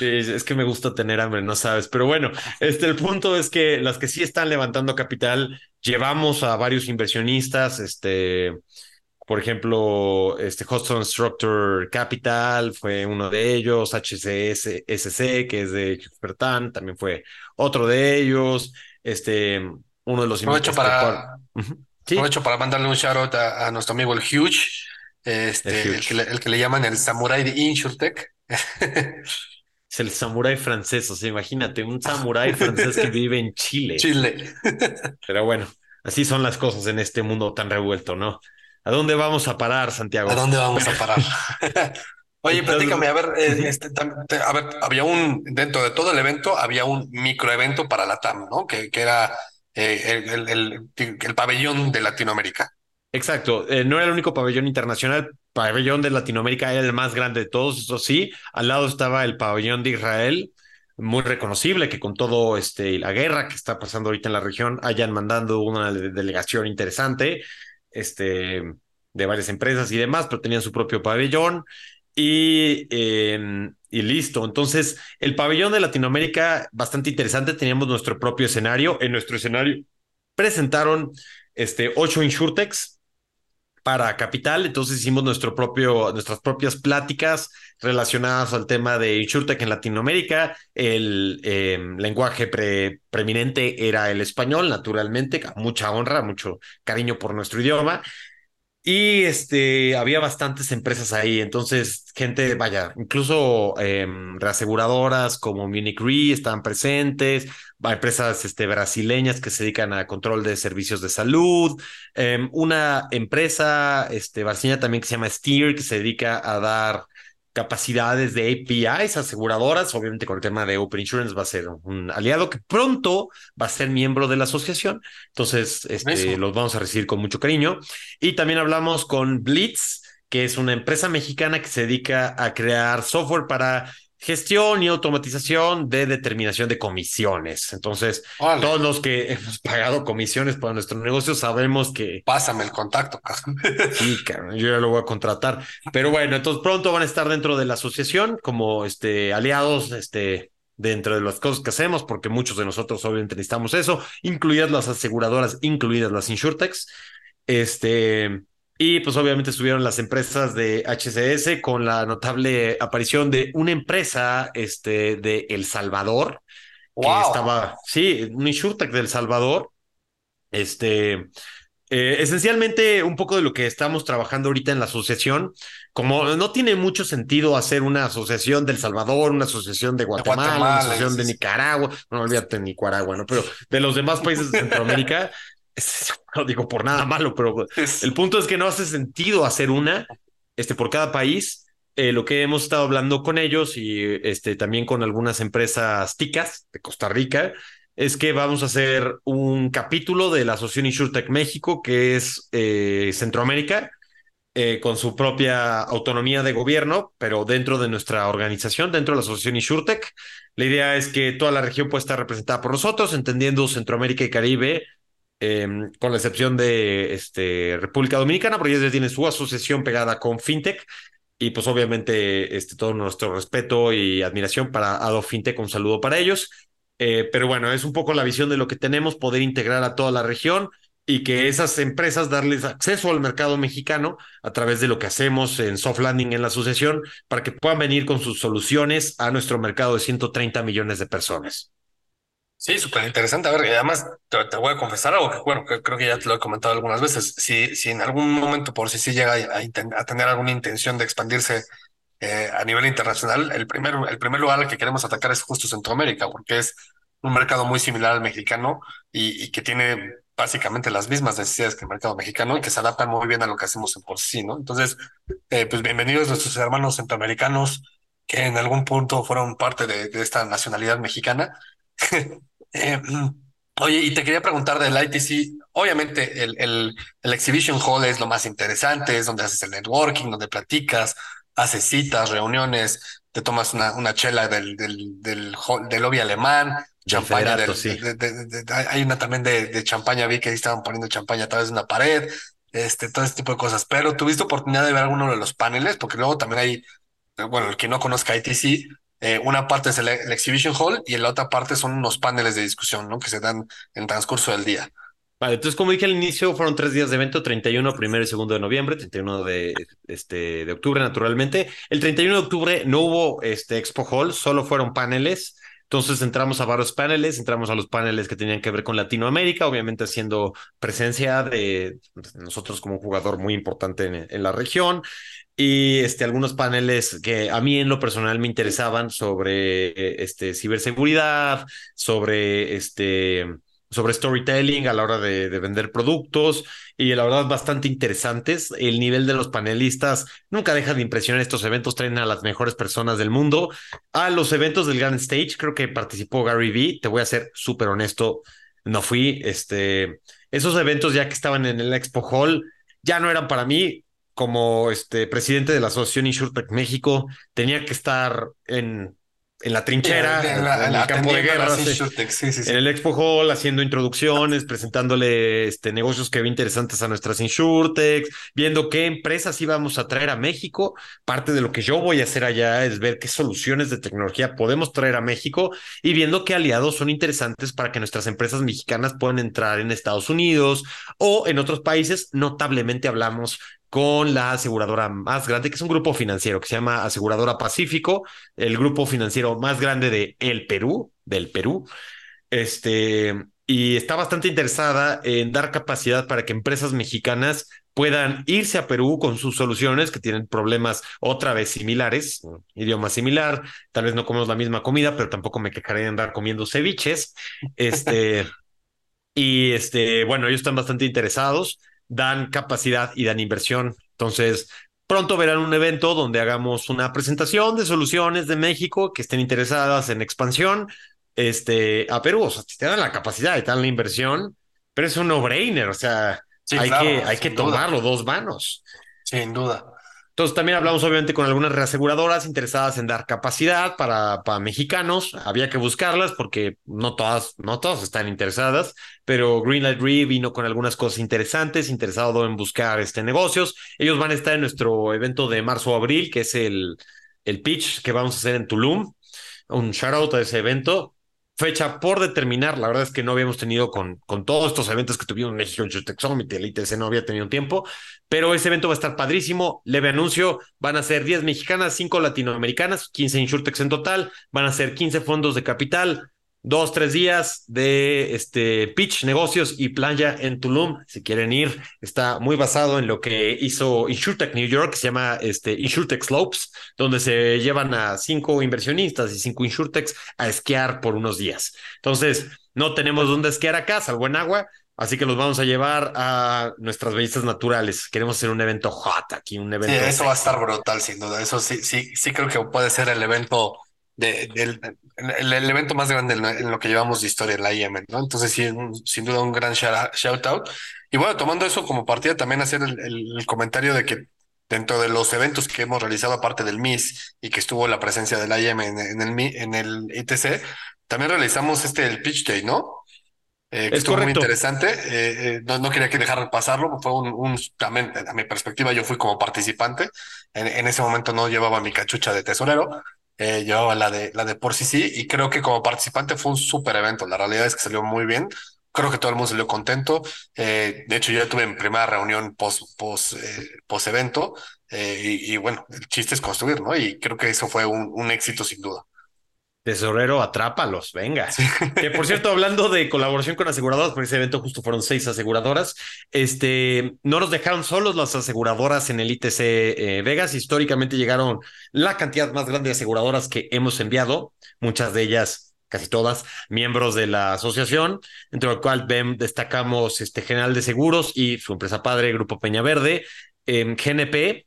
es que me gusta tener hambre, no sabes. Pero bueno, este, el punto es que las que sí están levantando capital, llevamos a varios inversionistas, este, por ejemplo, este Hudson Structure Capital fue uno de ellos, HCS SC, que es de Expertan, también fue otro de ellos. Este, uno de los Aprovecho para, ¿Sí? aprovecho para mandarle un shout out a, nuestro amigo el Huge, este, el, que le, el, que le, llaman el Samurai de InsurTech. Es el samurái francés, o sea, imagínate, un samurái francés que vive en Chile. Chile. Pero bueno, así son las cosas en este mundo tan revuelto, ¿no? ¿A dónde vamos a parar, Santiago? ¿A dónde vamos a parar? Oye, platícame, a ver, eh, este, a ver, había un, dentro de todo el evento, había un microevento para la TAM, ¿no? Que, que era eh, el, el, el, pabellón de Latinoamérica. Exacto, eh, no era el único pabellón internacional, pabellón de Latinoamérica era el más grande de todos, eso sí, al lado estaba el pabellón de Israel, muy reconocible que con todo este la guerra que está pasando ahorita en la región hayan mandando una delegación interesante este, de varias empresas y demás, pero tenían su propio pabellón y, em, y listo. Entonces, el pabellón de Latinoamérica, bastante interesante, teníamos nuestro propio escenario. En nuestro escenario presentaron este, ocho insurtex para Capital, entonces hicimos nuestro propio, nuestras propias pláticas relacionadas al tema de InsurTech en Latinoamérica. El em, lenguaje preeminente era el español, naturalmente, mucha honra, mucho cariño por nuestro idioma. Y este, había bastantes empresas ahí, entonces gente, vaya, incluso em, reaseguradoras como Munich Re estaban presentes, empresas este, brasileñas que se dedican a control de servicios de salud, em, una empresa este, brasileña también que se llama Steer, que se dedica a dar capacidades de APIs aseguradoras, obviamente con el tema de Open Insurance va a ser un aliado que pronto va a ser miembro de la asociación, entonces este, los vamos a recibir con mucho cariño. Y también hablamos con Blitz, que es una empresa mexicana que se dedica a crear software para gestión y automatización de determinación de comisiones. Entonces, todos los que hemos pagado comisiones para nuestro negocio sabemos que... Pásame el contacto. sí, yo ya lo voy a contratar. Pero bueno, entonces pronto van a estar dentro de la asociación como este, aliados, este, dentro de las cosas que hacemos, porque muchos de nosotros obviamente necesitamos eso, incluidas las aseguradoras, incluidas las insurtechs. Este, y pues obviamente estuvieron las empresas de HCS con la notable aparición de una empresa este, de El Salvador, que estaba, sí, un insurtech de El Salvador. Este, eh, esencialmente un poco de lo que estamos trabajando ahorita en la asociación, como no tiene mucho sentido hacer una asociación del Salvador, una asociación de Guatemala, una asociación de Nicaragua, no olvídate de Nicaragua, ¿no? Pero de los demás países de Centroamérica, no digo por nada malo, pero el punto es que no hace sentido hacer una este, por cada país. Eh, lo que hemos estado hablando con ellos y este, también con algunas empresas ticas de Costa Rica es que vamos a hacer un capítulo de la Asociación InsurTech México, que es eh, Centroamérica, eh, con su propia autonomía de gobierno, pero dentro de nuestra organización, dentro de la Asociación InsurTech. La idea es que toda la región pueda estar representada por nosotros, entendiendo Centroamérica y Caribe Em, con la excepción de este, República Dominicana, porque ellos tienen su asociación pegada con FinTech. Y pues obviamente este, todo nuestro respeto y admiración para Ado FinTech, un saludo para ellos. Eh, pero bueno, es un poco la visión de lo que tenemos, poder integrar a toda la región y que esas empresas darles acceso al mercado mexicano a través de lo que hacemos en Soft Landing en la asociación para que puedan venir con sus soluciones a nuestro mercado de 130 millones de personas. Sí, súper interesante. A ver, y además te, voy a confesar algo que, bueno, que creo que ya te lo he comentado algunas veces. Si, si en algún momento por si sí llega a, tener alguna intención de expandirse eh, a nivel internacional, el primer, el primer lugar al que queremos atacar es justo Centroamérica, porque es un mercado muy similar al mexicano y, que tiene básicamente las mismas necesidades que el mercado mexicano y que se adaptan muy bien a lo que hacemos en por sí, ¿no? Entonces, eh, pues bienvenidos nuestros hermanos centroamericanos que en algún punto fueron parte de, de esta nacionalidad mexicana. Eh, oye, y te quería preguntar del ITC. obviamente el, el, el exhibition hall es lo más interesante, es donde haces el networking, donde platicas, haces citas, reuniones, te tomas una, una chela del, del, del, del lobby alemán, champaña. Del, sí. hay una también de, de champaña, vi que ahí estaban poniendo champaña a través de una pared, este, todo ese tipo de cosas. Pero tuviste oportunidad de ver alguno de los paneles, porque luego también hay, bueno, el que no conozca ITC, eh, una parte es el, Exhibition Hall y la otra parte son unos paneles de discusión, ¿no? Que se dan en el transcurso del día. Vale, entonces como dije al inicio, fueron tres días de evento, 31, primero y segundo de noviembre, 31 de, este, de octubre naturalmente. El 31 de octubre no hubo este Expo Hall, solo fueron paneles. Entonces entramos a varios paneles, entramos a los paneles que tenían que ver con Latinoamérica, obviamente haciendo presencia de nosotros como un jugador muy importante en, en la región y este, algunos paneles que a mí en lo personal me interesaban sobre eh, este, ciberseguridad, sobre, este, sobre storytelling a la hora de, de, vender productos y la verdad bastante interesantes. El nivel de los panelistas nunca deja de impresionar. Estos eventos traen a las mejores personas del mundo. A los eventos del Grand Stage creo que participó Gary Vee. Te voy a ser súper honesto, no fui. Este, esos eventos ya que estaban en el Expo Hall ya no eran para mí como este presidente de la Asociación InsurTech México, tenía que estar en, en la trinchera, en, el campo de guerra, en el Expo Hall, haciendo introducciones, presentándole este, negocios que ve interesantes a nuestras InsurTechs, viendo qué empresas íbamos a traer a México. Parte de lo que yo voy a hacer allá es ver qué soluciones de tecnología podemos traer a México y viendo qué aliados son interesantes para que nuestras empresas mexicanas puedan entrar en Estados Unidos o en otros países. Notablemente hablamos con la aseguradora más grande, que es un grupo financiero que se llama Aseguradora Pacífico, el grupo financiero más grande de el Perú, del Perú. Este, y está bastante interesada en dar capacidad para que empresas mexicanas puedan irse a Perú con sus soluciones que tienen problemas otra vez similares, idioma similar, tal vez no comemos la misma comida, pero tampoco me quejaré de andar comiendo ceviches. Este, y este, bueno, ellos están bastante interesados dan capacidad y dan inversión. Entonces, pronto verán un evento donde hagamos una presentación de soluciones de México que estén interesadas en expansión este, a Perú. O sea, te dan la capacidad y te dan la inversión, pero es un no-brainer. O sea, hay, que, hay que tomarlo dos manos. Sin duda. Entonces también hablamos obviamente con algunas reaseguradoras interesadas en dar capacidad para, para mexicanos. Había que buscarlas porque no todas, no están interesadas, pero Greenlight Re vino con algunas cosas interesantes, interesado en buscar este negocios. Ellos van a estar en nuestro evento de marzo abril, que es el, el pitch que vamos a hacer en Tulum. Un shout out a ese evento fecha por determinar. La verdad es que no habíamos tenido con, con todos estos eventos que tuvimos en México, en Summit, el ITC no había tenido tiempo, pero ese evento va a estar padrísimo. Leve anuncio, van a ser 10 mexicanas, 5 latinoamericanas, 15 InsurTechs en total, van a ser 15 fondos de capital, dos, tres días de este pitch, negocios y playa en Tulum. Si quieren ir, está muy basado en lo que hizo InsurTech New York, se llama este InsurTech Slopes, donde se llevan a cinco inversionistas y cinco InsurTechs a esquiar por unos días. Entonces, no tenemos dónde esquiar acá, salvo en agua. Así que los vamos a llevar a nuestras bellezas naturales. Queremos hacer un evento hot aquí, un evento. Sí, eso va a estar brutal, sin duda. Eso sí, sí, sí creo que puede ser el evento del el, evento más grande en, lo que llevamos de historia en la IEM, ¿no? Entonces, sí, sin duda un gran shout out. Y bueno, tomando eso como partida, también hacer el, comentario de que dentro de los eventos que hemos realizado, aparte del MIS y que estuvo la presencia de la IEM en, el, en el ITC, también realizamos este, el Pitch Day, ¿no? Eh, que estuvo muy interesante. Eh, eh, no, no, quería que dejar pasarlo. Fue un, un, también, a mi perspectiva, yo fui como participante. En, en, ese momento no llevaba mi cachucha de tesorero, eh, llevaba la de, la de por sí sí, y creo que como participante fue un súper evento. La realidad es que salió muy bien. Creo que todo el mundo salió contento. Eh, de hecho, yo tuve en primera reunión post, post, eh, post evento, eh, y, y, bueno, el chiste es construir, ¿no? Y creo que eso fue un, un éxito sin duda. Tesorero, atrápalos, venga. Que por cierto, hablando de colaboración con aseguradoras, por ese evento justo fueron seis aseguradoras. Este, no nos dejaron solos las aseguradoras en el ITC eh, Vegas. Históricamente llegaron la cantidad más grande de aseguradoras que hemos enviado, muchas de ellas, casi todas, miembros de la asociación, entre lo cual destacamos este General de Seguros y su empresa padre, Grupo Peña Verde. GNP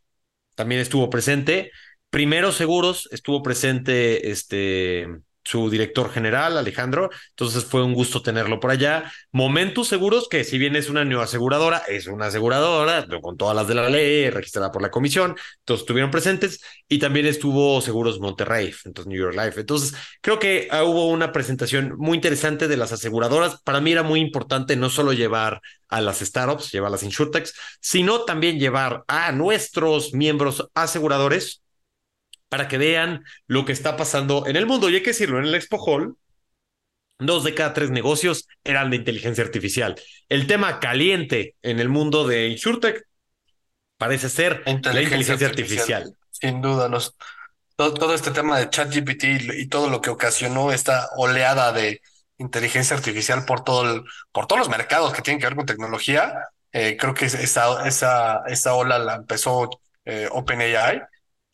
también estuvo presente. Primero Seguros estuvo presente este, su director general, Alejandro. Entonces fue un gusto tenerlo por allá. Momentus Seguros, que si bien es una nueva aseguradora, es una aseguradora con todas las de la ley, registrada por la comisión. Entonces estuvieron presentes y también estuvo Seguros Monterrey, entonces New York Life. Entonces creo que ah, hubo una presentación muy interesante de las aseguradoras. Para mí era muy importante no solo llevar a las startups, llevar a las insurtechs, sino también llevar a nuestros miembros aseguradores para que vean lo que está pasando en el mundo. Y hay que decirlo, en el Expo Hall, dos de cada tres negocios eran de inteligencia artificial. El tema caliente en el mundo de InsurTech parece ser la inteligencia artificial. Sin duda, los, todo, este tema de ChatGPT y todo lo que ocasionó esta oleada de inteligencia artificial por todo el, por todos los mercados que tienen que ver con tecnología, eh, creo que esa, esa, esa ola la empezó eh, OpenAI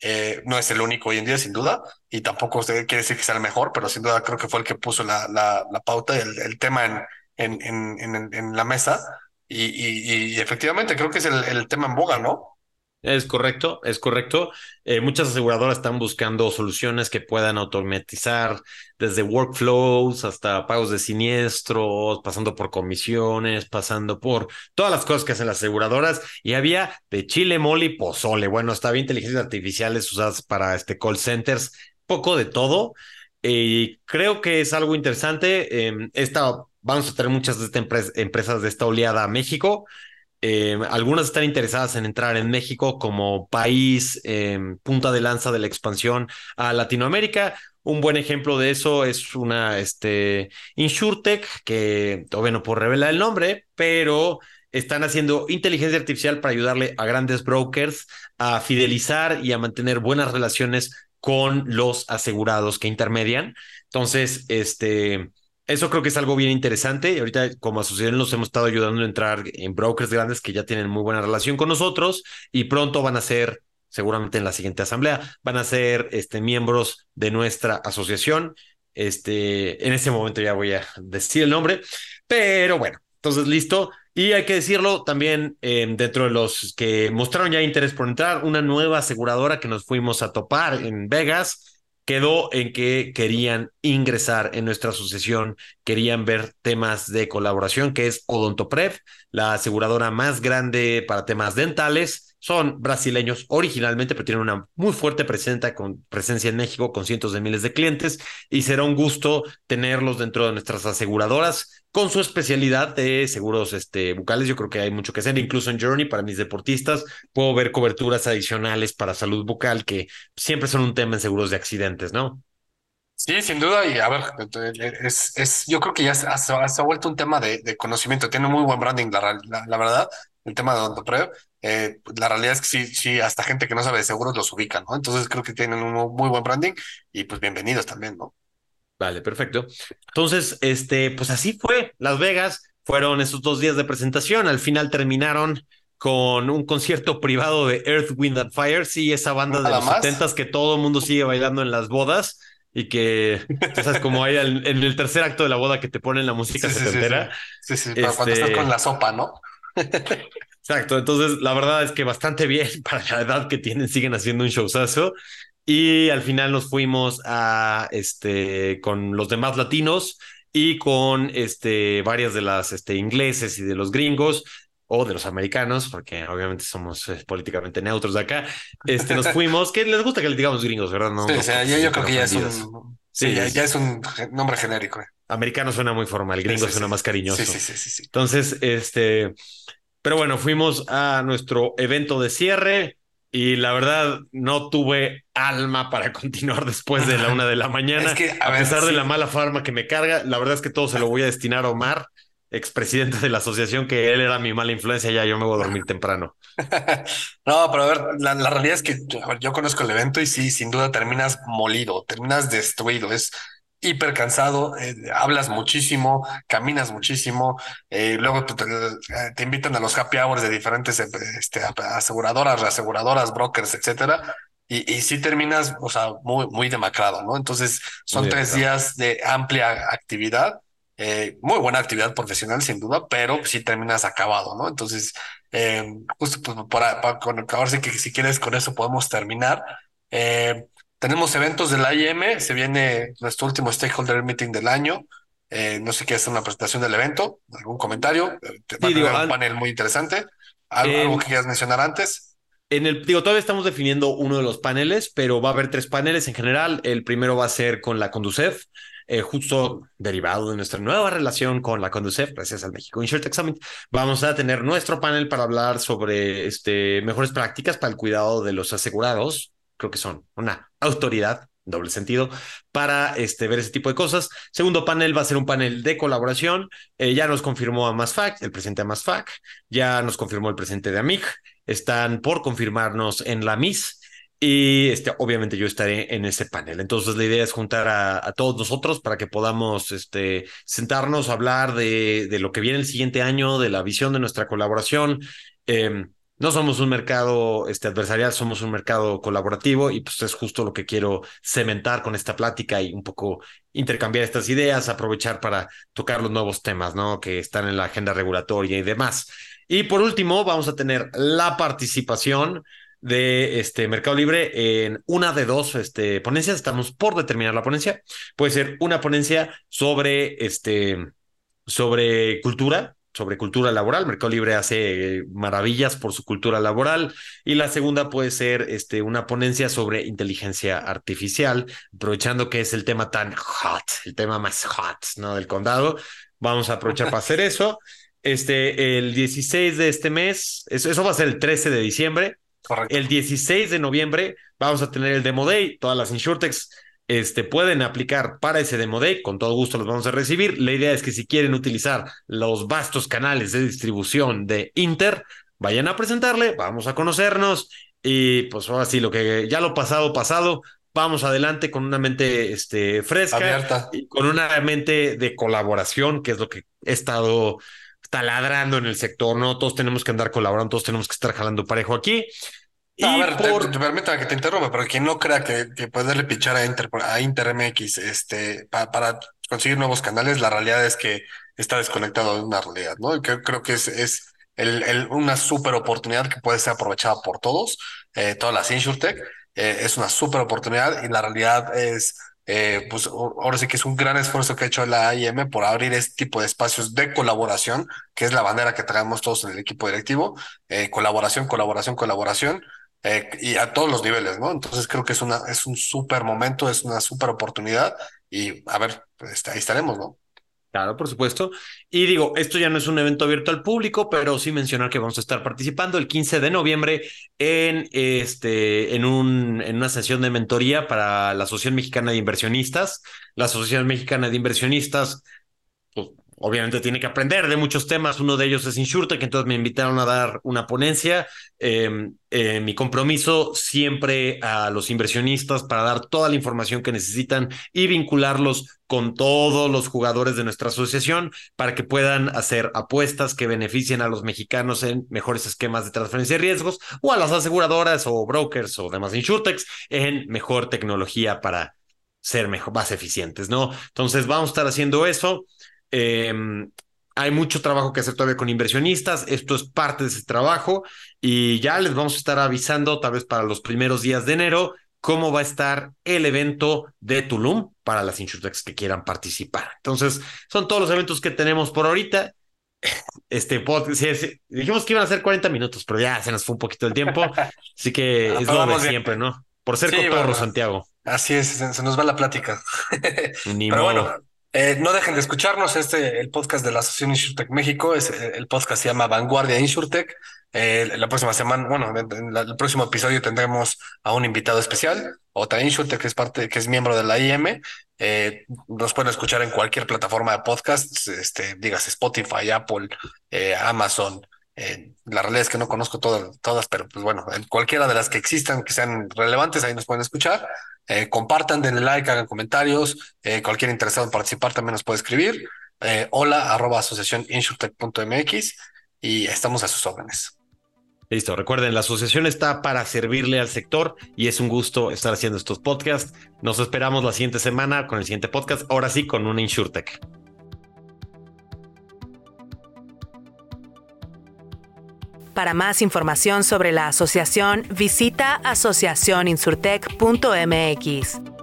eh, no es el único hoy en día, sin duda, y tampoco quiere decir que sea el mejor, pero sin duda creo que fue el que puso la, la, la pauta, el, el tema en, en, en, en, la mesa. Y, y, y, efectivamente creo que es el, el tema en boga, ¿no? Es correcto, es correcto. Eh, muchas aseguradoras están buscando soluciones que puedan automatizar desde workflows hasta pagos de siniestros, pasando por comisiones, pasando por todas las cosas que hacen las aseguradoras. Y había de chile, mole y pozole. Bueno, hasta había inteligencias artificiales usadas para este call centers, poco de todo. Y creo que es algo interesante. Em, esta, vamos a tener muchas de estas empresas de esta oleada a México. Eh, algunas están interesadas en entrar en México como país em, punta de lanza de la expansión a Latinoamérica. Un buen ejemplo de eso es una este, InsurTech, que todavía no puedo revelar el nombre, pero están haciendo inteligencia artificial para ayudarle a grandes brokers a fidelizar y a mantener buenas relaciones con los asegurados que intermedian. Entonces, este, eso creo que es algo bien interesante. Y ahorita, como asociación, nos hemos estado ayudando a entrar en brokers grandes que ya tienen muy buena relación con nosotros y pronto van a ser, seguramente en la siguiente asamblea, van a ser este, miembros de nuestra asociación. Este, en ese momento ya voy a decir el nombre, pero bueno, entonces listo. Y hay que decirlo también em, dentro de los que mostraron ya interés por entrar, una nueva aseguradora que nos fuimos a topar en Vegas quedó en que querían ingresar en nuestra asociación, querían ver temas de colaboración, que es Odontoprev, la aseguradora más grande para temas dentales son brasileños originalmente, pero tienen una muy fuerte presencia, con, presencia en México con cientos de miles de clientes y será un gusto tenerlos dentro de nuestras aseguradoras con su especialidad de seguros este, bucales. Yo creo que hay mucho que hacer, incluso en Journey para mis deportistas. Puedo ver coberturas adicionales para salud bucal que siempre son un tema en seguros de accidentes, ¿no? Sí, sin duda. Y a ver, es, es, yo creo que ya se ha, vuelto un tema de, de, conocimiento. Tiene muy buen branding, la, la, la verdad, el tema de Odontoprev. Eh, la realidad es que sí, sí, hasta gente que no sabe de seguros los ubica, ¿no? Entonces creo que tienen un muy buen branding y pues bienvenidos también, ¿no? Vale, perfecto. Entonces, este, pues así fue. Las Vegas fueron esos dos días de presentación. Al final terminaron con un concierto privado de Earth, Wind and Fire. Sí, esa banda de los setentas que todo el mundo sigue bailando en las bodas y que, tú sabes, como hay en el tercer acto de la boda que te ponen la música sí, setentera. Sí, sí, sí. cuando estás con la sopa, ¿no? Exacto, entonces la verdad es que bastante bien para la edad que tienen, siguen haciendo un showzazo. Y al final nos fuimos a este con los demás latinos y con este varias de las este, ingleses y de los gringos o de los americanos, porque obviamente somos eh, políticamente neutros de acá. Este nos fuimos, que les gusta que le digamos gringos, ¿verdad? No, sí, o sea, yo, creo que ya es un sí, ya, es un nombre genérico. Eh. Americano suena muy formal, gringo suena más cariñoso. Sí, sí, sí, sí. Entonces, este pero bueno, fuimos a nuestro evento de cierre y la verdad no tuve alma para continuar después de la una de la mañana. a, pesar de la mala forma que me carga, la verdad es que todo se lo voy a destinar a Omar, expresidente de la asociación, que él era mi mala influencia, ya yo me voy a dormir temprano. no, pero a ver, la, la realidad es que yo conozco el evento y sí, sin duda terminas molido, terminas destruido. Es, hiper cansado, eh, hablas muchísimo, caminas muchísimo, eh, luego eh, te, invitan a los happy hours de diferentes este, aseguradoras, reaseguradoras, brokers, etcétera. Y, y sí terminas, o sea, muy, muy demacrado, ¿no? Entonces son tres días de amplia actividad, muy buena actividad profesional, sin duda, pero sí terminas acabado, ¿no? Entonces, justo pues, para, para, ahora sí que si quieres con eso podemos terminar. tenemos eventos del IM, se viene nuestro último stakeholder meeting del año. Eh, no sé qué es una presentación del evento, algún comentario. Te va a tener un panel muy interesante. ¿Algo, que quieras mencionar antes? En el, digo, todavía estamos definiendo uno de los paneles, pero va a haber tres paneles en general. El primero va a ser con la Conducef, eh, justo derivado de nuestra nueva relación con la Conducef, gracias al México InsurTech Summit. Vamos a tener nuestro panel para hablar sobre este, mejores prácticas para el cuidado de los asegurados. Creo que son una autoridad doble sentido, para este, ver ese tipo de cosas. Segundo panel va a ser un panel de colaboración. Eh, ya nos confirmó a MasFac, el presidente de MasFac, ya nos confirmó el presidente de AMIG, están por confirmarnos en la MIS. Y este, obviamente yo estaré en ese panel. Entonces la idea es juntar a, todos nosotros para que podamos este, sentarnos hablar de, de, lo que viene el siguiente año, de la visión de nuestra colaboración. Eh, no somos un mercado este, adversarial, somos un mercado colaborativo y pues es justo lo que quiero cementar con esta plática y un poco intercambiar estas ideas, aprovechar para tocar los nuevos temas, ¿no? Que están en la agenda regulatoria y demás. Y por último, vamos a tener la participación de este Mercado Libre en una de dos este, ponencias. Estamos por determinar la ponencia. Puede ser una ponencia sobre este sobre cultura, sobre cultura laboral. Mercado Libre hace maravillas por su cultura laboral. Y la segunda puede ser este, una ponencia sobre inteligencia artificial, aprovechando que es el tema tan hot, el tema más hot ¿no? del condado. Vamos a aprovechar para hacer eso. Este, el 16 de este mes, eso, eso va a ser el 13 de diciembre. El 16 de noviembre vamos a tener el Demo Day. Todas las InsurTechs este, pueden aplicar para ese Demo Day, con todo gusto los vamos a recibir. La idea es que si quieren utilizar los vastos canales de distribución de Inter, vayan a presentarle, vamos a conocernos y pues ahora sí, lo que ya lo pasado, pasado, vamos adelante con una mente este, fresca Abierta. y con una mente de colaboración, que es lo que he estado taladrando en el sector, ¿no? Todos tenemos que andar colaborando, todos tenemos que estar jalando parejo aquí a ver, permítame que te interrumpa, pero quien no crea que, que poderle pichar a Inter, a Inter MX este, para conseguir nuevos canales, la realidad es que está desconectado de una realidad, ¿no? Y creo, creo que es, es el, el, una súper oportunidad que puede ser aprovechada por todos, eh, todas las InsurTech. Eh, es una súper oportunidad y la realidad es, eh, pues ahora sí que es un gran esfuerzo que ha hecho la AIM por abrir este tipo de espacios de colaboración, que es la bandera que traemos todos en el equipo directivo. colaboración, colaboración, colaboración. Eh, y a todos los niveles, ¿no? Entonces creo que es una, es un súper momento, es una súper oportunidad y a ver, pues, ahí estaremos, ¿no? Claro, por supuesto. Y digo, esto ya no es un evento abierto al público, pero sí mencionar que vamos a estar participando el 15 de noviembre en, este, en, un, en una sesión de mentoría para la Asociación Mexicana de Inversionistas. La Asociación Mexicana de Inversionistas obviamente tiene que aprender de muchos temas. Uno de ellos es que entonces me invitaron a dar una ponencia. Em, eh, mi compromiso siempre a los inversionistas para dar toda la información que necesitan y vincularlos con todos los jugadores de nuestra asociación para que puedan hacer apuestas que beneficien a los mexicanos en mejores esquemas de transferencia de riesgos o a las aseguradoras o brokers o demás insurtechs en mejor tecnología para ser mejor, más eficientes, ¿no? Entonces vamos a estar haciendo eso. Em, hay mucho trabajo que hacer todavía con inversionistas. Esto es parte de ese trabajo y ya les vamos a estar avisando, tal vez para los primeros días de enero, cómo va a estar el evento de Tulum para las insurtechs que quieran participar. Entonces, son todos los eventos que tenemos por ahorita. Este podcast, dijimos que iban a ser 40 minutos, pero ya se nos fue un poquito el tiempo. Así que es lo de siempre, ¿no? Por ser sí, Santiago. Así es, se, nos va la plática. Ni modo. Eh, no dejen de escucharnos. Este, el podcast de la Asociación InsurTech México, es, eh, el podcast se llama Vanguardia InsurTech. Eh, la próxima semana, bueno, en, el próximo episodio tendremos a un invitado especial, otra InsurTech que es parte, que es miembro de la IM. Nos pueden escuchar en cualquier plataforma de podcast, este, digas Spotify, Apple, Amazon, la realidad es que no conozco todas, todas, pero pues bueno, en cualquiera de las que existan, que sean relevantes, ahí nos pueden escuchar. Eh, compartan, denle like, hagan comentarios. Eh, cualquier interesado en participar también nos puede escribir. hola arroba asociación y estamos a sus órdenes. Listo, recuerden, la asociación está para servirle al sector y es un gusto estar haciendo estos podcasts. Nos esperamos la siguiente semana con el siguiente podcast, ahora sí con una InsurTech. Para más información sobre la asociación, visita asociacioninsurtech.mx.